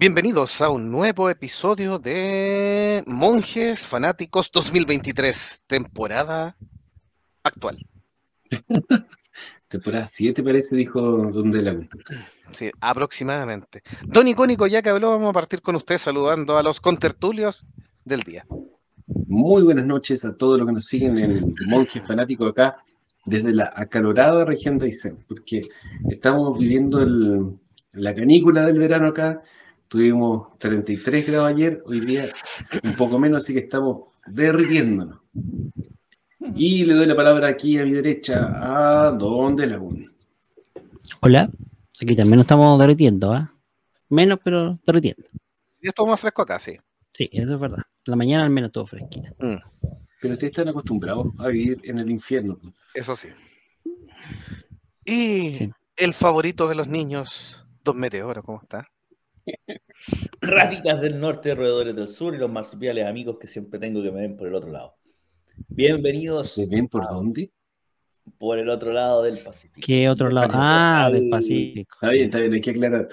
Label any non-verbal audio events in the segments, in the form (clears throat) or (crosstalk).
Bienvenidos a un nuevo episodio de Monjes Fanáticos 2023, temporada actual. (laughs) Temporada 7 parece, dijo Don Delagún. Sí, aproximadamente. Don Icónico, ya que habló, vamos a partir con usted saludando a los contertulios del día. Muy buenas noches a todos los que nos siguen en Monjes Fanáticos acá, desde la acalorada región de Aysén, porque estamos viviendo el- la canícula del verano acá. Tuvimos 33 grados ayer, hoy día un poco menos, así que estamos derritiéndonos. Y le doy la palabra aquí a mi derecha a Don Delagún. Hola, aquí también nos estamos derritiendo, ¿ah? Menos, pero derritiendo. Y estuvo más fresco acá, sí. Sí, eso es verdad. La mañana al menos estuvo fresquita. Mm, Pero ustedes están acostumbrados a vivir en el infierno. eso sí. Y Sí. el favorito de los niños, Don Meteoro, ¿cómo está? (laughs) Ratitas del norte, roedores del sur y los marsupiales amigos que siempre tengo que me ven por el otro lado. Bienvenidos ¿Se ven por dónde? por el otro lado del Pacífico. ¿Qué otro lado? Ah, del Pacífico. Está bien, está bien, hay que aclarar.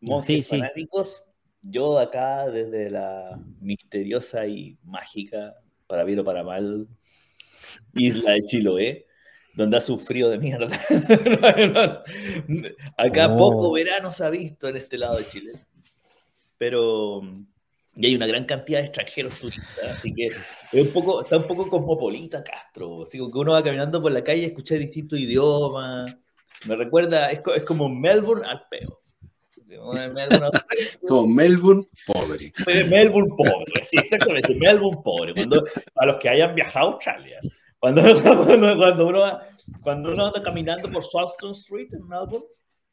Monjes Sí, sí. fanáticos, yo acá desde la misteriosa y mágica, para bien o para mal, isla de Chiloé, donde hace un frío de mierda. (laughs) acá Oh. poco verano se ha visto en este lado de Chile. Pero y hay una gran cantidad de extranjeros turistas, así que es un poco, está un poco cosmopolita Castro. Así que uno va caminando por la calle y escucha distintos idiomas. Me recuerda, es, es como Melbourne al peo. Melbourne (laughs) Como Melbourne, pobre. Melbourne pobre, sí, exactamente, Melbourne pobre. Cuando, a los que hayan viajado a Australia. Cuando, (laughs) cuando, cuando uno, va- cuando uno anda caminando por Swanston Street en Melbourne,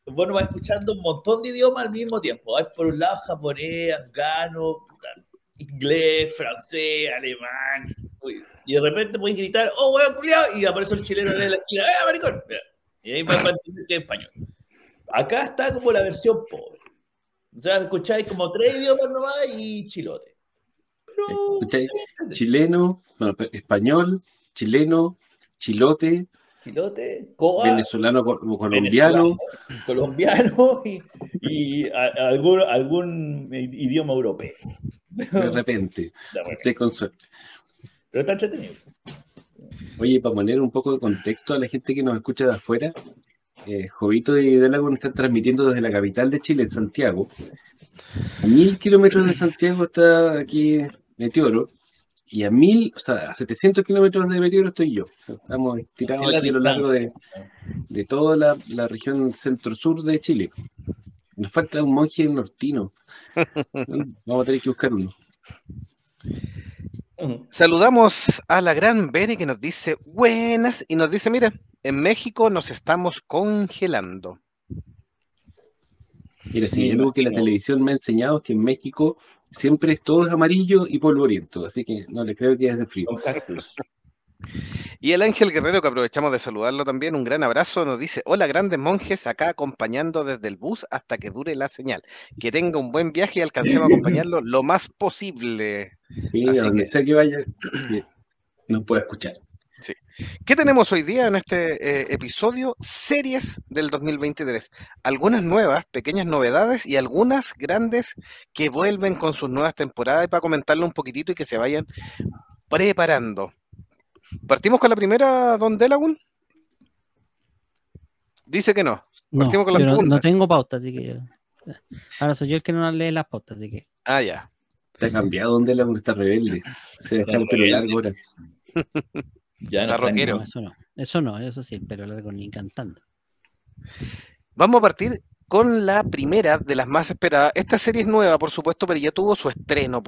bueno, va escuchando un montón de idiomas al mismo tiempo. Hay por un lado japonés, afgano, inglés, francés, alemán. uy, Y de repente puedes gritar, ¡oh, weón, culiao! Y aparece un chileno en la esquina, ¡eh, maricón! Y ahí va a entender que es español. Acá está como la versión pobre. O sea, escucháis como tres idiomas nomás y chilote. Pero. Chileno, bueno, español, chileno, chilote, Chilote, coa, venezolano, co- colombiano. colombiano y, y a- algún, algún idioma europeo. (laughs) De repente, usted con suerte. Pero está entretenido. Oye, para poner un poco de contexto a la gente que nos escucha de afuera, eh, Jovito y Delagon están transmitiendo desde la capital de Chile, en Santiago. A mil kilómetros de Santiago está aquí Meteoro, y a mil, o sea, a 700 kilómetros de Meteoro estoy yo. Estamos tirados la aquí a lo largo de, de toda la, la región centro-sur de Chile. Nos falta un monje nortino. (laughs) Vamos a tener que buscar uno. Ujú. Saludamos a la gran Bere que nos dice buenas y nos dice, mira, en México nos estamos congelando. Mira, si Me hay algo que la televisión me ha enseñado es que en México siempre es todo es amarillo y polvoriento, así que no le creo que es de frío. Y el Ángel Guerrero, que aprovechamos de saludarlo también, un gran abrazo, nos dice, hola grandes monjes, acá acompañando desde el bus hasta que dure la señal. Que tenga un buen viaje y alcancemos a acompañarlo lo más posible. Sí, Así que- sea que vaya, (clears throat) no pueda escuchar. ¿Qué tenemos hoy día en este eh, episodio? Series del 2023. Algunas nuevas, pequeñas novedades y algunas grandes que vuelven con sus nuevas temporadas y para comentarlo un poquitito y que se vayan preparando. ¿Partimos con la primera, Don Delagun? Dice que no. No, Partimos con la no- segunda. no tengo pauta, así que yo- Ahora soy yo el que no lee las pautas, así que. Ah, ya. Está cambiado donde la está rebelde. Se deja el pelo largo ahora. (laughs) Ya Está no rockero. Eso no. Eso no, eso sí, pero largo ni cantando. Vamos a partir con la primera de las más esperadas. Esta serie es nueva, por supuesto, pero ya tuvo su estreno.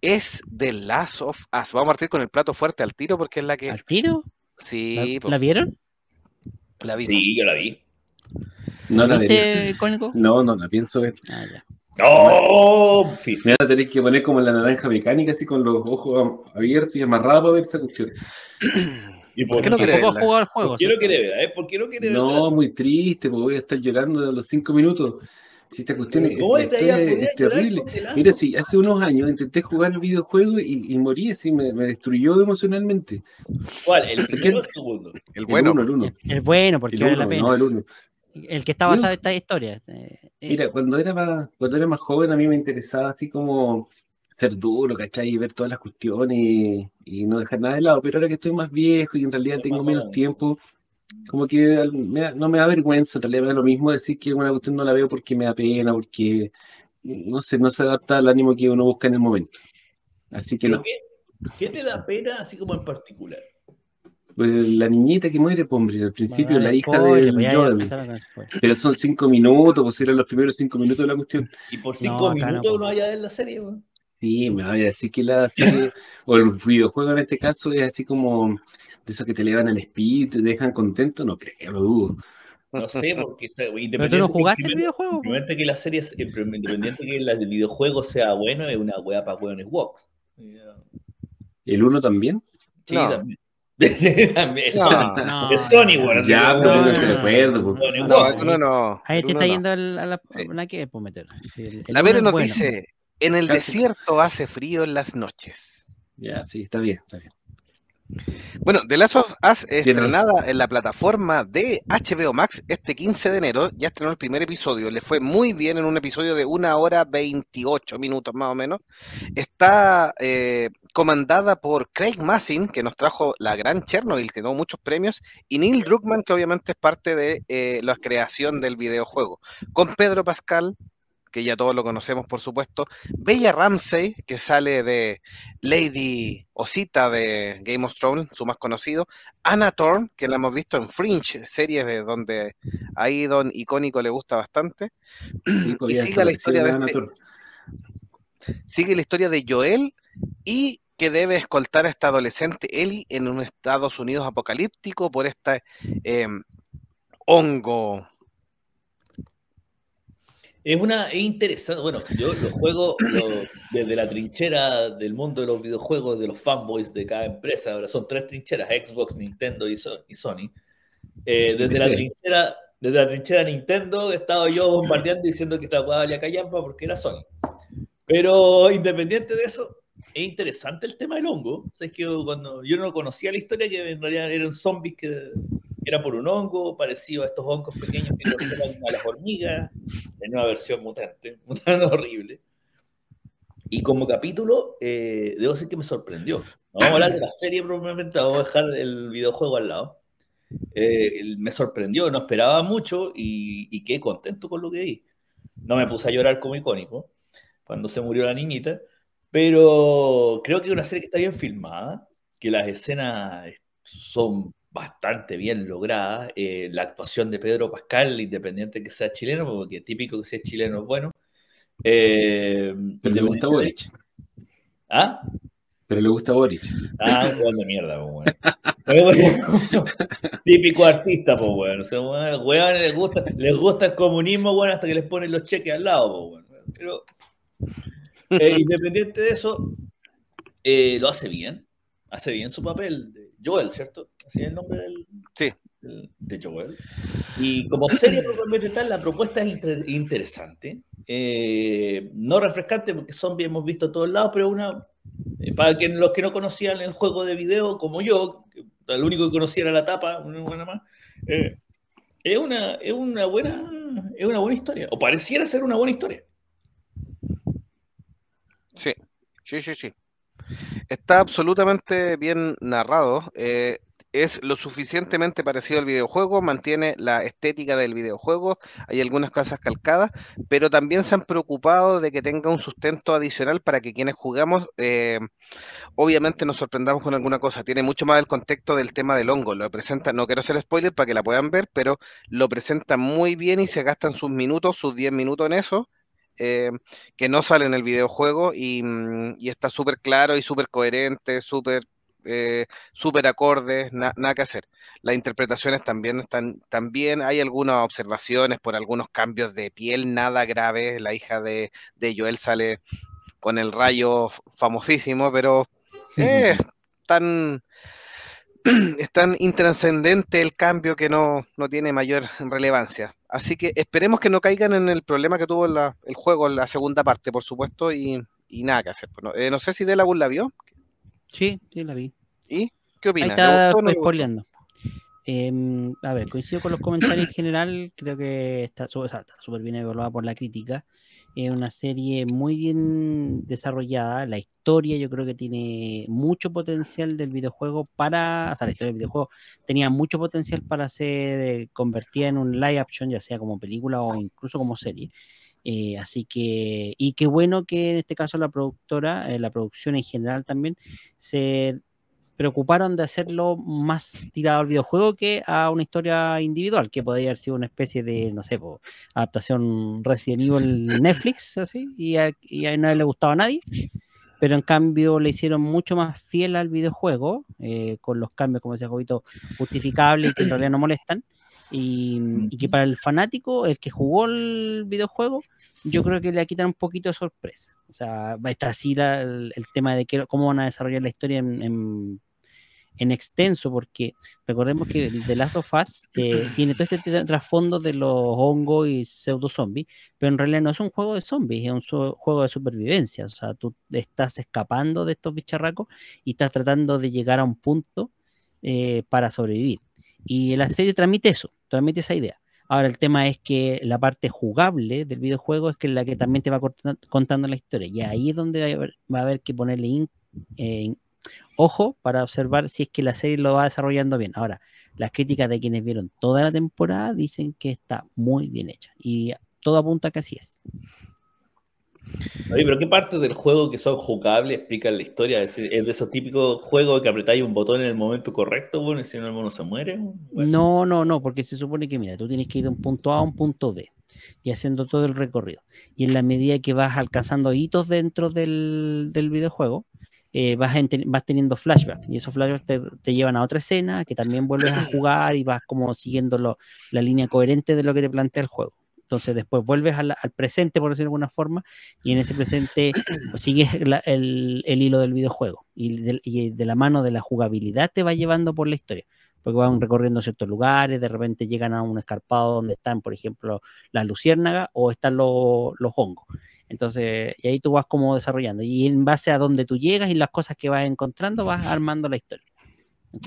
Es The Last of Us. Vamos a partir con el plato fuerte al tiro porque es la que... ¿Al tiro? Sí, ¿La, vieron? la vi. Sí, yo la vi. No la. ¿Viste, Cónico? No, no la pienso ver. Ah, ya. ¡Oh! Me van a tener que poner como la naranja mecánica, así con los ojos abiertos y amarrados para ver esa cuestión. (clears throat) ¿Y ¿Por qué no quiere Tampoco verla? ha jugado al juego. ¿Por qué no. ¿eh? ¿Por qué no quiere ver? No, muy triste, porque voy a estar llorando a los cinco minutos. Si esta cuestión es, ¿Cómo esta te vaya a historia poner es a llorar terrible. Mira, sí, hace unos años intenté jugar videojuegos y, y morí así, me, me destruyó emocionalmente. ¿Cuál? ¿El ¿Por primero o el segundo? El bueno. El uno, el uno. El bueno, porque El vale la pena. no, el uno. El que está basado en esta historia. eh, Mira, cuando era más, cuando era más joven a mí me interesaba así como ser duro, ¿cachai? Y ver todas las cuestiones y, y no dejar nada de lado. Pero ahora que estoy más viejo y en realidad tengo menos tiempo, como que me da- no me da vergüenza, en realidad me da lo mismo decir que una cuestión no la veo porque me da pena, porque no sé, no se adapta al ánimo que uno busca en el momento. Así que ¿Pero no. qué, qué te da pena así como en particular? Pues la niñita que muere, pues, hombre, al principio Bueno, la hija spoiler, del pues Joel. Pero son cinco minutos, pues eran los primeros cinco minutos de la cuestión. Y por cinco no, minutos po. uno vaya a ver la serie, weón. Sí, me voy a decir que la serie, o el videojuego en este caso, es así como de esos que te elevan el espíritu y te dejan contento, no creo, lo dudo. No sé, porque está, (laughs) Pero tú independiente no que jugaste el primero- videojuego. po. Independiente que la serie, independiente que el videojuego sea bueno, es una weá para weones walks. ¿El uno también? Sí, No. también. (laughs) También. Es No. Sony. No, Es Sony, no, bueno, no. Ya, no, pero no, no, de no, acuerdo, no, pues. no. Ahí te está yendo a la, a la que pues meter. Sí, el- el La es nos bueno. dice, en el Casi. desierto hace frío en las noches. Ya, sí, está bien, está bien. Bueno, The Last of Us estrenada en la plataforma de HBO Max este 15 de enero, ya estrenó el primer episodio, le fue muy bien en un episodio de una hora 28 minutos más o menos. Está eh, comandada por Craig Massin, que nos trajo la gran Chernobyl, que ganó muchos premios, y Neil Druckmann, que obviamente es parte de eh, la creación del videojuego, con Pedro Pascal, que ya todos lo conocemos por supuesto, Bella Ramsey, que sale de Lady Osita de Game of Thrones, su más conocido, Anna Thorne, que la hemos visto en Fringe, series de donde a Idon icónico le gusta bastante, (clears throat) y sigue la historia de este, sigue la historia de Joel y que debe escoltar a esta adolescente Ellie en un Estados Unidos apocalíptico por este eh, hongo. Es una es interesante. Bueno, yo lo juego lo- desde la trinchera del mundo de los videojuegos, de los fanboys de cada empresa. Ahora son tres trincheras: Xbox, Nintendo y, So- y Sony. Eh, desde, la trinchera, desde la trinchera Nintendo he estado yo bombardeando diciendo que esta jugada valía callampa porque era Sony. Pero independiente de eso, es interesante el tema del hongo. O sea, es que cuando yo no conocía la historia, que en realidad eran zombies que era por un hongo, parecido a estos hongos pequeños que controlan a las hormigas, en una versión mutante, (laughs) mutante horrible. Y como capítulo, eh, debo decir que me sorprendió. Vamos a hablar de la serie probablemente, vamos a dejar el videojuego al lado. Eh, me sorprendió, no esperaba mucho y, y quedé contento con lo que vi. No me puse a llorar como icónico cuando se murió la niñita, pero creo que es una serie que está bien filmada, que las escenas son bastante bien logradas. eh, la actuación de Pedro Pascal, independiente que sea chileno, porque típico que sea chileno es bueno. Eh, Pero le gusta Boric. ¿Ah? Pero le gusta Boric. Ah, un de mierda, pues. (laughs) Típico artista, pues, weón. O sea, les gusta, les gusta el comunismo, weón, hasta que les ponen los cheques al lado, pues, weón. Pero, eh, independiente de eso, eh, lo hace bien. Hace bien su papel. de Joel, ¿cierto? Así es el nombre del, Sí. del- de Joel. Y como serie propiamente tal, la propuesta es inter- interesante. Eh, no refrescante, porque zombie hemos visto a todos lados, pero una. eh, para que los que no conocían el juego de video, como yo, el único que conocía era la tapa, una buena más. eh, es una, es una buena. Es una buena historia. O pareciera ser una buena historia. Sí, sí, sí, sí. Está absolutamente bien narrado. eh, es lo suficientemente parecido al videojuego, mantiene la estética del videojuego, hay algunas cosas calcadas, pero también se han preocupado de que tenga un sustento adicional para que quienes jugamos, eh, obviamente nos sorprendamos con alguna cosa. Tiene mucho más el contexto del tema del hongo. Lo presenta, no quiero hacer spoiler para que la puedan ver, pero lo presenta muy bien y se gastan sus minutos, sus 10 minutos en eso. eh, que no sale en el videojuego y, mm, y está súper claro y súper coherente, súper eh, súper acorde, na- nada que hacer. Las interpretaciones también están también hay algunas observaciones por algunos cambios de piel, nada grave. La hija de, de Joel sale con el rayo famosísimo, pero eh, tan, (clears throat) es tan intrascendente el cambio que no, no tiene mayor relevancia. Así que esperemos que no caigan en el problema que tuvo la- el juego en la segunda parte, por supuesto, y, y nada que hacer. No, Eh, no sé si Delabun la vio. Sí, sí, la vi. ¿Y qué Ahí opina? ¿Le está no spoileando. Em, a ver, coincido con los comentarios en general, creo que está súper está súper bien evaluada por la crítica. Es una serie muy bien desarrollada. La historia yo creo que tiene mucho potencial del videojuego para, o sea, la historia del videojuego tenía mucho potencial para ser eh, convertida en un live action, ya sea como película o incluso como serie. Eh, así que, y qué bueno que en este caso la productora, eh, la producción en general también, se preocuparon de hacerlo más tirado al videojuego que a una historia individual, que podría haber sido una especie de, no sé, po, adaptación Resident Evil Netflix, así, y a, y a nadie le gustaba a nadie. Pero en cambio le hicieron mucho más fiel al videojuego, eh, con los cambios, como decía Jovito, justificables y que en realidad no molestan. Y, y, que para el fanático, el que jugó el videojuego, yo creo que le quitan un poquito de sorpresa. O sea, va a estar así la, el, el, tema de que, cómo van a desarrollar la historia en, en en extenso, porque recordemos que The Last of Us eh, (clears throat) tiene todo este trasfondo de los hongos y pseudo zombies, pero en realidad no es un juego de zombies, es un so juego de supervivencia. O sea, tú estás escapando de estos bicharracos y estás tratando de llegar a un punto eh, para sobrevivir. Y la serie transmite eso, transmite esa idea. Ahora el tema es que la parte jugable del videojuego es que la que también te va contando la historia. Y ahí es donde va a haber, va a haber que ponerle in, eh, ojo para observar si es que la serie lo va desarrollando bien. Ahora, las críticas de quienes vieron toda la temporada dicen que está muy bien hecha y todo apunta a que así es. Oye, pero ¿qué parte del juego que son jugables explican la historia? ¿Es, de esos típicos juegos que apretáis un botón en el momento correcto, bueno, y si no el mono se muere? No, no, no, porque se supone que, mira, tú tienes que ir de un punto A a un punto B y haciendo todo el recorrido. Y en la medida que vas alcanzando hitos dentro del, del videojuego, eh, vas, vas, teniendo flashbacks y esos flashbacks te, te, llevan a otra escena que también vuelves a jugar y vas como siguiendo lo, la línea coherente de lo que te plantea el juego. Entonces después vuelves al, al presente, por decirlo de alguna forma, y en ese presente (coughs) sigues la, el, el, hilo del videojuego y de, y de la mano de la jugabilidad te va llevando por la historia porque van recorriendo ciertos lugares, de repente llegan a un escarpado donde están, por ejemplo, las luciérnagas o están los, los hongos. Entonces, y ahí tú vas como desarrollando. Y en base a donde tú llegas y las cosas que vas encontrando, vas armando la historia.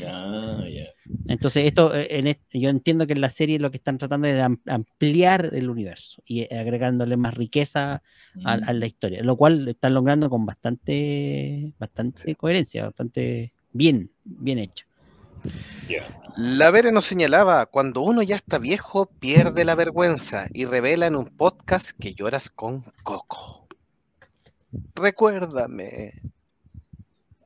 Ah, yeah. Entonces, esto, en este, yo entiendo que en la serie lo que están tratando es de ampliar el universo y agregándole más riqueza a, a, la historia, lo cual están logrando con bastante, bastante coherencia, bastante bien, bien hecho. La Vere nos señalaba, cuando uno ya está viejo, pierde la vergüenza y revela en un podcast que lloras con Coco. Recuérdame.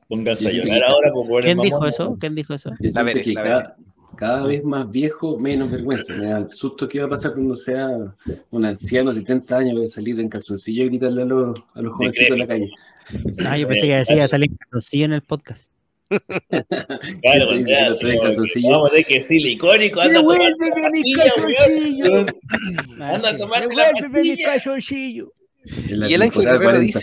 Pónganse a llorar ahora. Por ¿Quién dijo eso? ¿Quién dijo eso? La Vere, que la cada, cada, vez más viejo, menos vergüenza. Me da el susto que va a pasar cuando sea un anciano de 70 años de salir en calzoncillo y gritarle a los, a los jovencitos en la calle. Ah, yo pensé que decía salir en calzoncillo en el podcast. (laughs) claro, ya, sí, vamos de que sí, icónico, anda Devuélveme mi calzoncillo. anda a tomarte Devuélveme mi calzoncillo. (laughs) Y el Ángel Guerrero dice,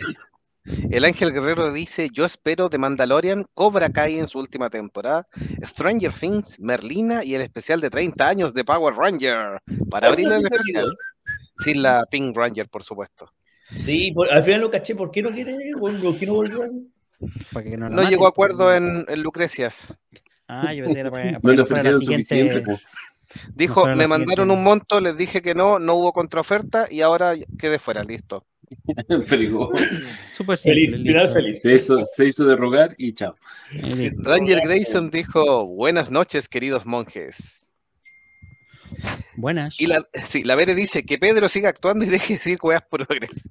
el Ángel Guerrero dice, yo espero de Mandalorian, Cobra Kai en su última temporada, Stranger Things, Merlina y el especial de 30 años de Power Ranger, para abrir el especial, sin la Pink Ranger, por supuesto. Sí, por, al final lo caché, ¿por qué no quiere? ¿Por qué no volvió? No, no llegó a acuerdo en, en, Lucrecias. Ah, yo pensé para, (laughs) para no le ofrecieron suficiente. Po. Dijo, me mandaron un monto, les dije que no, no hubo contraoferta y ahora quedé fuera, listo. (laughs) Súper feliz, final feliz. Se hizo, se hizo de rogar y chao. Ranger Grayson dijo, buenas noches, queridos monjes. Buenas. Y la, sí, la Vere dice que Pedro siga actuando y deje de decir weas progres.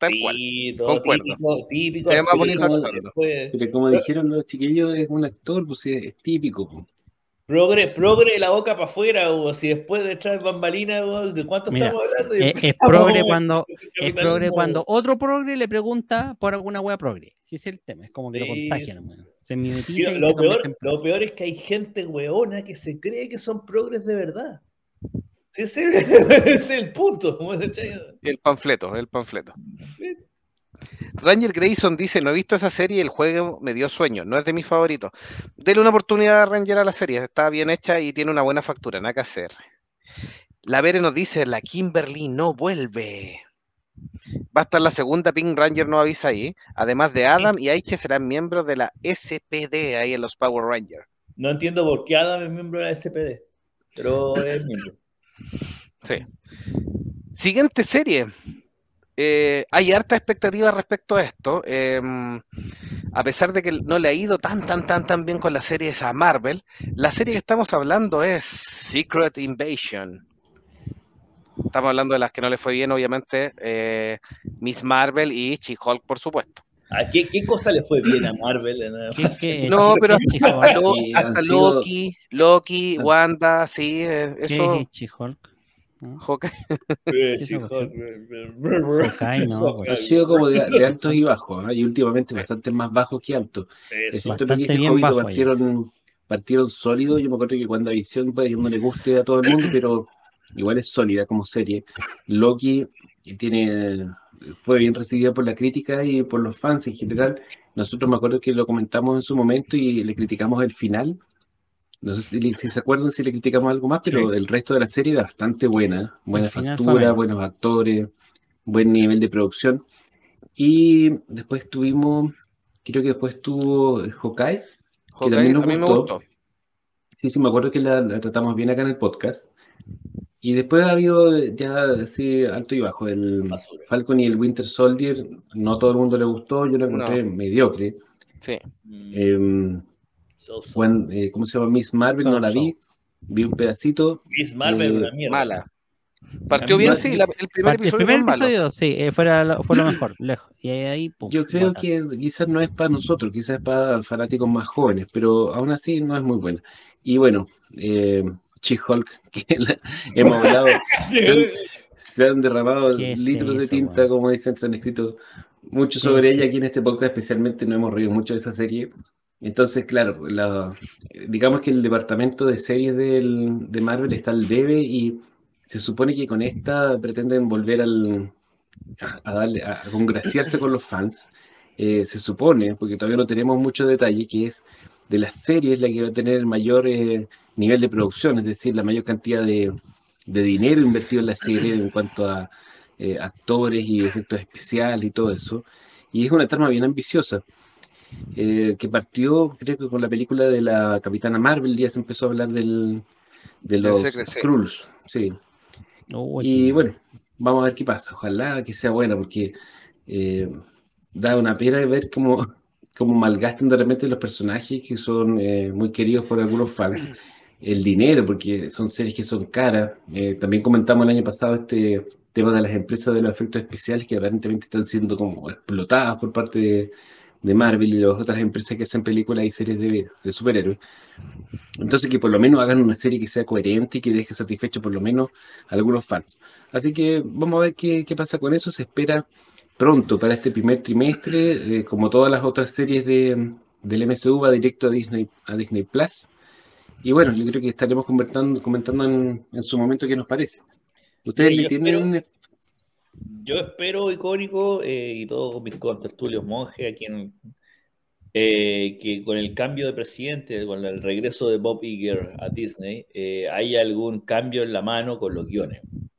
Tal sí, cual. Concuerdo. típico, típico. Se ve más bonito como- actuando. Después- Pero como dijeron los chiquillos, es un actor, pues es, es típico. po. Progre, progre la boca para afuera, o si después de echar bambalinas, o, ¿de cuánto Mira, estamos hablando? Y Es, es progre cuando es progre cuando otro progre le pregunta por alguna wea progre. Si es el tema, es como que lo contagian. weón. Se mimetiza lo, peor, lo peor es que hay gente weona que se cree que son progres de verdad. Ese, (laughs) es el punto. El panfleto, el panfleto. Ranger Grayson dice, no he visto esa serie, el juego me dio sueño, no es de mis favoritos. Dele una oportunidad a Ranger a la serie, está bien hecha y tiene una buena factura, nada que hacer. La Vere nos dice, la Kimberly no vuelve. Va a estar la segunda Pink Ranger, no avisa ahí. Además de Adam y Aiche serán miembros de la SPD ahí en los Power Rangers. No entiendo por qué Adam es miembro de la SPD, pero es miembro. Sí. Siguiente serie. Eh, hay harta expectativa respecto a esto. eh, a pesar de que no le ha ido tan, tan, tan, tan bien con las series a Marvel, la serie que estamos hablando es Secret Invasion. Estamos hablando de las que no le fue bien, obviamente, eh, Miss Marvel y She-Hulk, por supuesto. ¿A qué, qué cosa le fue bien a Marvel? ¿Qué- qué- (laughs) No, pero es hasta, She-Hulk? Lo- Y hasta Loki, Loki, Ah. Wanda, sí, eh, ¿Qué eso. es. Hawkeye. Eh, ¿Qué cosa? eh, Hawkeye, no, pues. Ha sido como de, de altos y bajos, ¿ah? y últimamente bastante más bajos que altos. Es cierto lo que bajo ahí. partieron, partieron sólidos. Yo me acuerdo que cuando Visión puede que no le guste a todo el mundo, pero igual es sólida como serie. Loki eh, tiene fue bien recibida por la crítica y por los fans en general. Nosotros me acuerdo que lo comentamos en su momento y le criticamos el final. No sé si, si se acuerdan si le criticamos algo más, pero el resto de la serie era bastante buena. Buena factura, bueno. buenos actores, buen nivel de producción. Y después tuvimos, creo que después tuvo Hawkeye. Hawkeye, también nos a mí me gustó. gustó. Sí, sí, me acuerdo que la, la tratamos bien acá en el podcast. Y después ha habido ya así alto y bajo. El Basura. Falcon y el Winter Soldier, no todo el mundo le gustó, yo lo encontré mediocre. Sí. Eh, so, so. Eh, ¿Cómo se llama? Miss Marvel, no So, la so. vi. Vi un pedacito. Miss Marvel, eh, una mierda. Mala. Partió bien, sí, la- el primer El episodio primer fue malo. episodio, sí, eh, fuera lo- fue lo mejor, lejos. Y ahí, ahí, pum, Yo creo botazo. que quizás no es para nosotros, quizás es para fanáticos más jóvenes, pero aún así no es muy buena. Y bueno, eh, She-Hulk, (laughs) que la- hemos hablado, se han, se han derramado ¿Qué es litros de tinta, como dicen, se han escrito mucho ¿Qué sobre ella aquí en este podcast, especialmente nos hemos reído mucho de esa serie. Entonces, claro, la- digamos que el departamento de series del- de Marvel está al debe y se supone que con esta pretenden volver al, a, a darle, a congraciarse con los fans. Eh, se supone, porque todavía no tenemos mucho detalle, que es de las series la que va a tener el mayor eh, nivel de producción, es decir, la mayor cantidad de, de dinero invertido en la serie en cuanto a eh, actores y efectos especiales y todo eso. Y es una trama bien ambiciosa, eh, que partió, creo que con la película de la Capitana Marvel, ya se empezó a hablar del, de los. Skrulls, sí. Y qué- bueno, vamos a ver qué pasa. Ojalá que sea buena, porque eh, da una pena ver cómo, (laughs) cómo malgastan de repente los personajes que son eh, muy queridos por algunos fans. El dinero, porque son series que son caras. Eh, también comentamos el año pasado este tema de las empresas de los efectos especiales que aparentemente están siendo como explotadas por parte de, Marvel y las otras empresas que hacen películas y series de, de superhéroes. Entonces que por lo menos hagan una serie que sea coherente y que deje satisfecho por lo menos a algunos fans. Así que vamos a ver qué, qué pasa con eso. Se espera pronto para este primer trimestre, eh, como todas las otras series de, del MCU, va directo a Disney, a Disney Plus. Y bueno, yo creo que estaremos comentando, comentando en, en su momento qué nos parece. ¿Ustedes Sí, le tienen Yo espero, icónico, eh, y todos mis contertulios monjes, a quien eh, que con el cambio de presidente, con el regreso de Bob Iger a Disney, eh, hay algún cambio en la mano con los guiones. En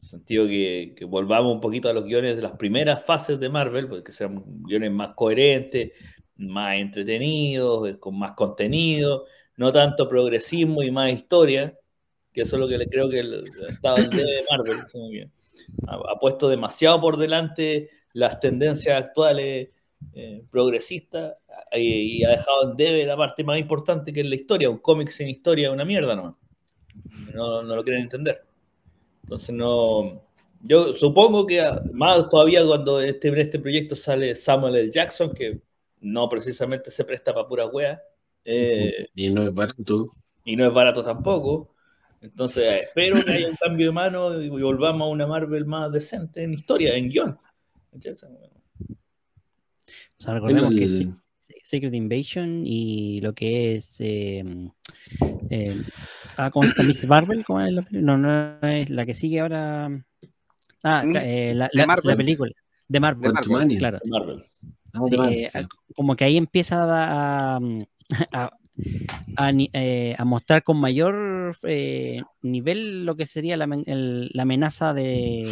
el sentido que, que volvamos un poquito a los guiones de las primeras fases de Marvel, porque sean guiones más coherentes, más entretenidos, con más contenido, no tanto progresismo y más historia, que eso es lo que le creo que el de Marvel ha, ha puesto demasiado por delante las tendencias actuales eh, progresistas eh, y ha dejado en debe la parte más importante que es la historia. Un cómic sin historia es una mierda, ¿no? No, no lo quieren entender. Entonces no. Yo supongo que ah, más todavía cuando este, en este proyecto sale Samuel L. Jackson, que no precisamente se presta para pura wea, eh, Y no es barato. y no es barato tampoco. Entonces, espero que haya un cambio de mano y volvamos a una Marvel más decente en historia, en guion. O sea, recordemos que Se- Secret Invasion y lo que es. eh, eh, ah, ¿Cómo se llama? Miss Marvel? ¿Cómo es la película? No, no es la que sigue ahora. Ah, Miss- eh, la, la- Marvel. la película. De Marvel, De Marvel, claro. Marvel. Ah, Sí, de Marvel, eh, sí. como que ahí empieza a, a, eh, a mostrar con mayor eh, nivel lo que sería la, el- la amenaza de,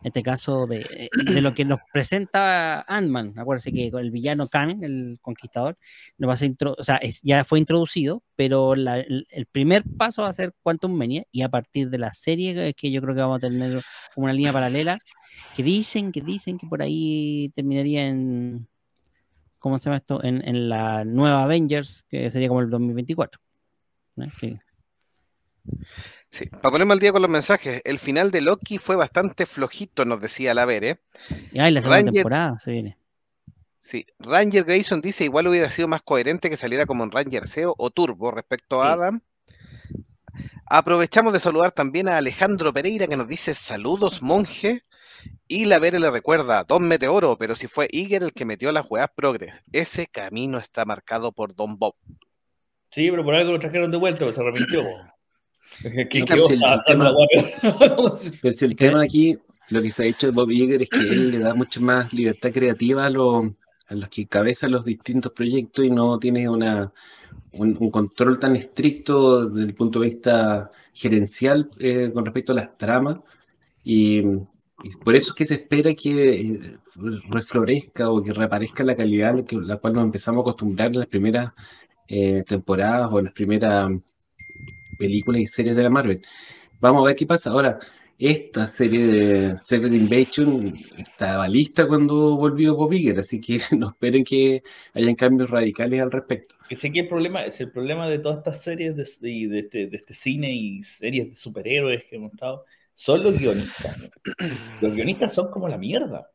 En este caso, de, de lo que nos presenta Ant-Man. Acuérdense que el villano Khan, el conquistador, nos va a ser o sea, ya fue introducido, pero la, el, el, primer paso va a ser Quantum Mania y a partir de la serie, que yo creo que vamos a tener como una línea paralela, que dicen, que dicen que por ahí terminaría en, ¿cómo se llama esto? En, en la nueva Avengers, que sería como el 2024. ¿no? Que, Sí, para ponerme al día con los mensajes, el final de Loki fue bastante flojito, nos decía la Vere. Y ay, la segunda Ranger, temporada se viene. Sí, Ranger Grayson dice igual hubiera sido más coherente que saliera como en Ranger SEO o Turbo respecto a sí. Adam. Aprovechamos de saludar también a Alejandro Pereira que nos dice saludos monje. Y la Vere le recuerda, Don Meteoro, pero si fue Iger el que metió las weas progres. Ese camino está marcado por Don Bob. Sí, pero por algo lo trajeron de vuelta, pues se arrepintió. (laughs) Que no, si el, tema, pero si el tema aquí, lo que se ha hecho de Bob Iger es que él le da mucha más libertad creativa a, lo, a los que cabezan los distintos proyectos y no tiene una, un, un, control tan estricto desde el punto de vista gerencial eh, con respecto a las tramas. Y, y, por eso es que se espera que eh, reflorezca o que reaparezca la calidad a la, que, la cual nos empezamos a acostumbrar en las primeras eh, temporadas o en las primeras películas y series de la Marvel. Vamos a ver qué pasa. Ahora, esta serie de Secret Invasion estaba lista cuando volvió Bob Iger, así que (laughs) no esperen que hayan cambios radicales al respecto. Sé que el problema es el problema de todas estas series de, de, este, de este, cine y series de superhéroes que hemos estado son los guionistas. Los guionistas son como la mierda.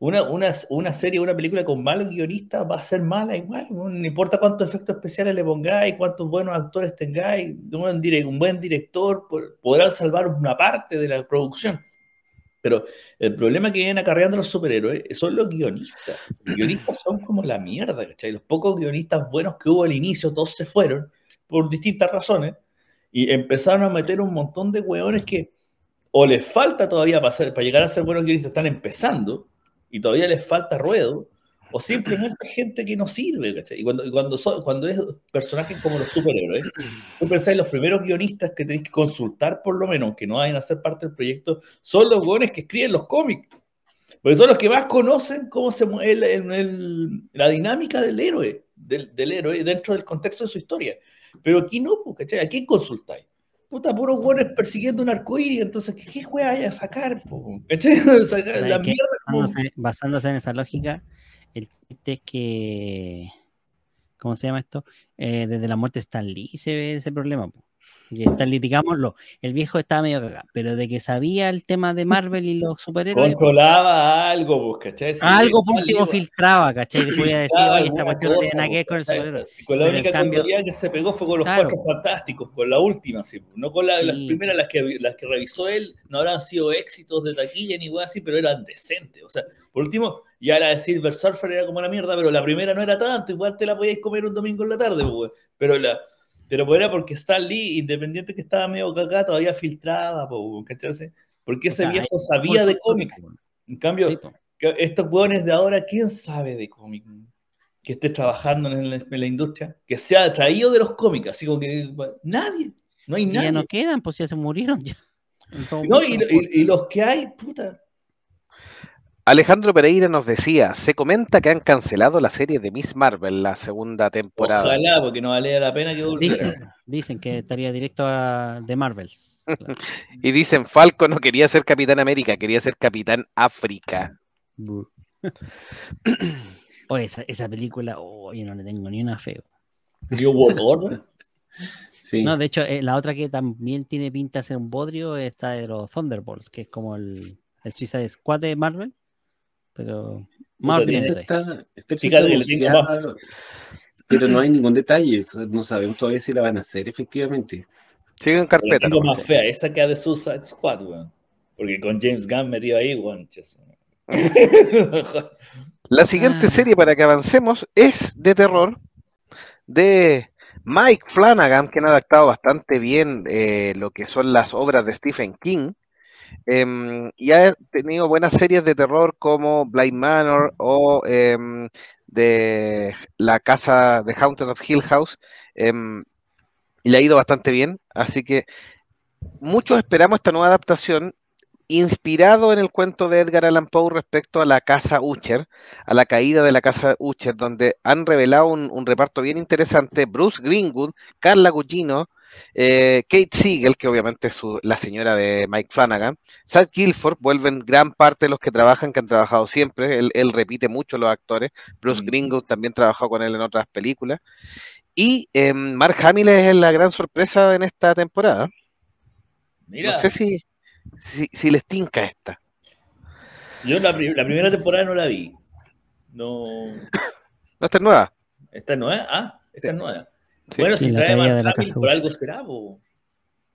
Una, una, una serie, una película con malos guionistas va a ser mala igual. No importa cuántos efectos especiales le pongáis, cuántos buenos actores tengáis, un, un buen director podrán salvar una parte de la producción. Pero el problema que vienen acarreando los superhéroes son los guionistas. Los guionistas son como la mierda, ¿cachai? Los pocos guionistas buenos que hubo al inicio, todos se fueron por distintas razones y empezaron a meter un montón de hueones que o les falta todavía para, ser, para llegar a ser buenos guionistas, están empezando y todavía les falta ruedo, o simplemente (clears throat) gente que no sirve, ¿cachai? Y cuando, y cuando, cuando es personajes como los superhéroes, tú pensáis los primeros guionistas que tenéis que consultar por lo menos, que no vayan a ser parte del proyecto, son los buenos que escriben los cómics. Porque son los que más conocen cómo se mueve el, el, la dinámica del héroe, del, del, héroe dentro del contexto de su historia. Pero aquí no, ¿cachai? ¿A quién consultáis? Puta, puros buenos persiguiendo un arcoíris, entonces, ¿qué, qué juega hay a sacar? (laughs) Sacar la que, mierda basándose, basándose, en esa lógica, el chiste es que, ¿cómo se llama esto? Eh, desde la muerte de Stan Lee se ve ese problema, po. Y Stan Lee, digámoslo, el viejo estaba medio cagado, pero de que sabía el tema de Marvel y los superhéroes. Controlaba algo, pues, ¿cachai? Algo por último filtraba, ¿cachai? Le podía decir, oye, esta cuestión no tiene nada que ver con el superhéroe. Con la única cambio... que se pegó fue con los claro. cuatro fantásticos, con la última, sí, no con la, sí. las primeras, las que, las que revisó él, no habrán sido éxitos de taquilla ni igual así, pero eran decentes. O sea, por último, ya la de Silver Surfer era como la mierda, pero la primera no era tanto, igual te la podíais comer un domingo en la tarde, pues, pero la pero era porque Stan Lee, independiente que estaba medio cagado, todavía filtraba, ¿cachai? Porque ese o sea, viejo sabía de cómics. En cambio, sí, estos hueones de ahora, ¿quién sabe de cómics? Que esté trabajando en la, en la, industria, que sea traído de los cómics, así como que nadie, no hay nadie. Ya no quedan, pues ya se murieron ya. No, y, y, y, los que hay, puta, Alejandro Pereira nos decía, se comenta que han cancelado la serie de Miss Marvel, la segunda temporada. Ojalá, porque no valía la pena que volviera. Dicen, dicen que estaría directo a The Marvels. Claro. (laughs) y dicen, Falco no quería ser Capitán América, quería ser Capitán África. (clears throat) Oye, esa, esa película, oh, yo no le tengo ni una feo. ¿Dio War Sí. No, de hecho, eh, la otra que también tiene pinta de ser un bodrio está de los Thunderbolts, que es como el, el Suicide Squad de Marvel pero más bien está, está pero no hay ningún detalle, no sabemos todavía si la van a hacer efectivamente. Sigue en carpeta. La más fea, esa que de Suicide Squad, weón. Porque con James Gunn metido ahí, weón. (laughs) La siguiente ah. serie para que avancemos es de terror de Mike Flanagan, que ha adaptado bastante bien eh, lo que son las obras de Stephen King. Eh, y ha tenido buenas series de terror como Blind Manor o eh, de la casa de Haunted of Hill House. Eh, y le ha ido bastante bien. Así que muchos esperamos esta nueva adaptación. inspirado en el cuento de Edgar Allan Poe respecto a la casa Ucher, a la caída de la casa Ucher, donde han revelado un, un reparto bien interesante, Bruce Greenwood, Carla Gugino, eh, Kate Siegel, que obviamente es su- la señora de Mike Flanagan, Seth Guilford, vuelven gran parte de los que trabajan, que han trabajado siempre, él, él repite mucho los actores, Bruce Mm. Greenwood también trabajó con él en otras películas, y eh, Mark Hamill es la gran sorpresa en esta temporada. Mira, No sé si, si, si les tinca esta. yo la, pri- la primera temporada no la vi. No. (coughs) ¿No esta es nueva? ¿Esta es nueva? Ah, esta es nueva. Sí. Bueno, si la trae caída Mark de la Hamill, casa por algo será, po.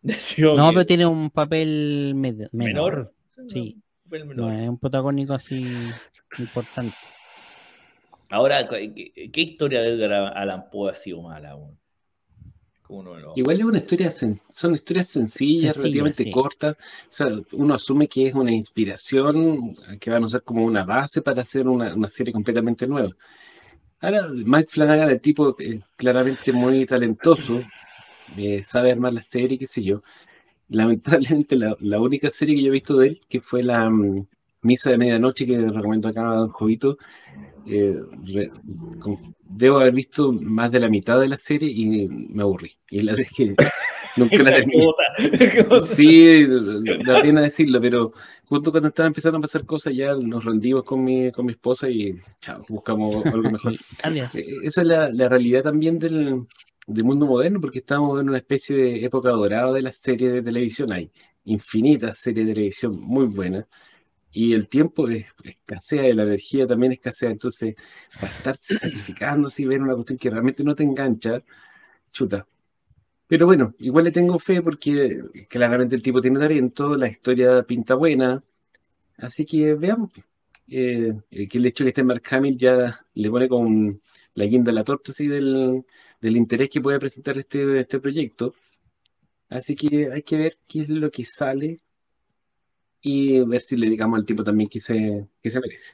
(laughs) No, pero tiene un papel med- menor. menor. Sí. Papel No es un protagónico así importante. Ahora, ¿qué, qué historia de Edgar Allan Poe ha sido mala? lo- Igual es una historia, sen- son historias sencillas, Sencillas, relativamente sí. cortas. O sea, uno asume que es una inspiración que van a usar como una base para hacer una, una serie completamente nueva. Ahora, Mike Flanagan, el tipo eh, claramente muy talentoso, eh, sabe armar la serie, qué sé yo. Lamentablemente, la, única serie que yo he visto de él, que fue la mm, Misa de Medianoche, que recomiendo acá a Don Jovito, eh, re- con- debo haber visto más de la mitad de la serie y me aburrí. Y la dejé. (laughs) Nunca la terminé. (laughs) Sí, da pena decirlo, pero justo cuando estaba empezando a pasar cosas ya nos rendimos con mi, con mi esposa y chao, buscamos algo mejor. (laughs) Eh, Esa es la, la realidad también del, del mundo moderno, porque estamos en una especie de época dorada de las series de televisión. Hay infinitas series de televisión muy buenas y el tiempo es- escasea y la energía también escasea. Entonces, para estar sacrificándose y ver una cuestión que realmente no te engancha, chuta. Pero bueno, igual le tengo fe porque claramente el tipo tiene talento, la historia pinta buena. Así que veamos. Eh, eh, que el hecho de que esté Mark Hamill ya le pone con la guinda a la torta así del, del interés que puede presentar este, este proyecto. Así que hay que ver qué es lo que sale y ver si le digamos al tipo también que se, que se merece.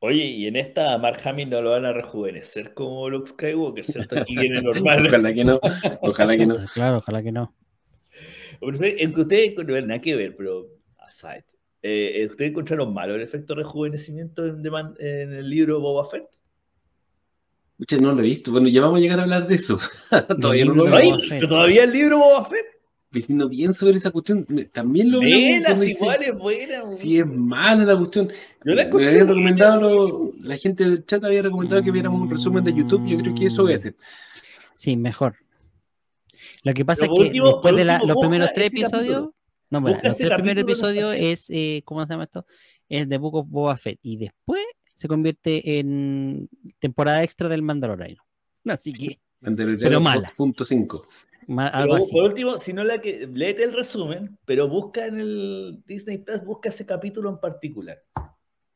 Oye, y en esta Mark Hamill no lo van a rejuvenecer como Luke Skywalker, ¿cierto? Aquí viene normal. (laughs) Ojalá que no, ojalá que no. (laughs) Claro, ojalá que no. En que ustedes, no nada que ver, pero aside, eh, ¿ustedes encontraron malo el efecto rejuvenecimiento en, The Man- en el libro Boba Fett? Pucha, no lo he visto. Bueno, ya vamos a llegar a hablar de eso. (laughs) Todavía no lo ¿No he visto todavía el libro Boba Fett? Diciendo bien sobre esa cuestión. También lo cuando hice- igual es buena. Sí, es mala la cuestión. Yo la Me escuché. habían recomendado, lo- la gente del chat había recomendado que viéramos un resumen de YouTube. Yo creo que eso voy a hacer. Sí, mejor. Lo que pasa es que último- después de la- último, los primeros tres episodios. No, bueno, los tres primeros episodios es, eh, ¿cómo se llama esto? Es de Book of Boba Fett. Y después se convierte en temporada extra del Mandaloriano. Así que, Pero mala. 2.5. ma- Pero algo así. por último, si no la que léete el resumen, pero busca en el Disney Plus, busca ese capítulo en particular.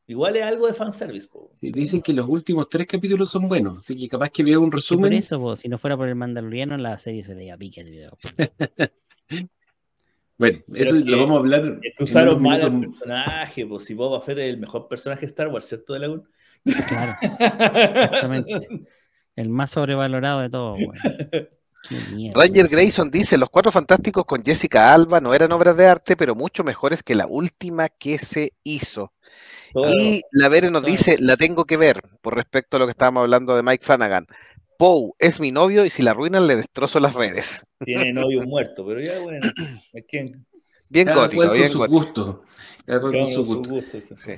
Igual es algo de fanservice. po. Sí, Dicen que los últimos tres capítulos son buenos, así que capaz que veo un Que por resumen. eso, po, si no fuera por el Mandaloriano, la serie se veía pique ese video. (laughs) Bueno, eso que- lo vamos a hablar. Es que en usaron unos mal al personaje, pues si Boba Fett es el mejor personaje de Star Wars, ¿cierto, de la Claro, exactamente. (laughs) El más sobrevalorado de todos, weón. (laughs) Ranger Grayson dice, los cuatro fantásticos con Jessica Alba no eran obras de arte, pero mucho mejores que la última que se hizo. Todo- Y la Vere nos todo. dice, la tengo que ver, por respecto a lo que estábamos hablando de Mike Flanagan. Poe es mi novio y si la arruinan le destrozo las redes. Tiene novio (laughs) muerto, pero ya bueno, es que Bien gótico, bien gótico. gusto. Cada cual cada con uno su su gusto. gusto, sí. Sí.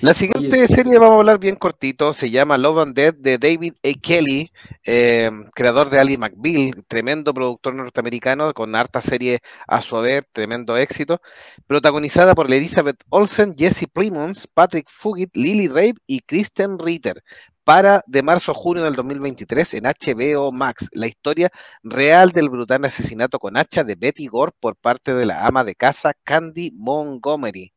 La siguiente Oye. serie vamos a hablar bien cortito, se llama Love and Death de David A. Kelly, eh, creador de Ali McBeal, tremendo productor norteamericano con harta serie a su haber, tremendo éxito, protagonizada por Elizabeth Olsen, Jesse Plimons, Patrick Fugit, Lily Rabe y Kristen Ritter, para de marzo a junio del 2023 en HBO Max, la historia real del brutal asesinato con hacha de Betty Gore por parte de la ama de casa Candy Montgomery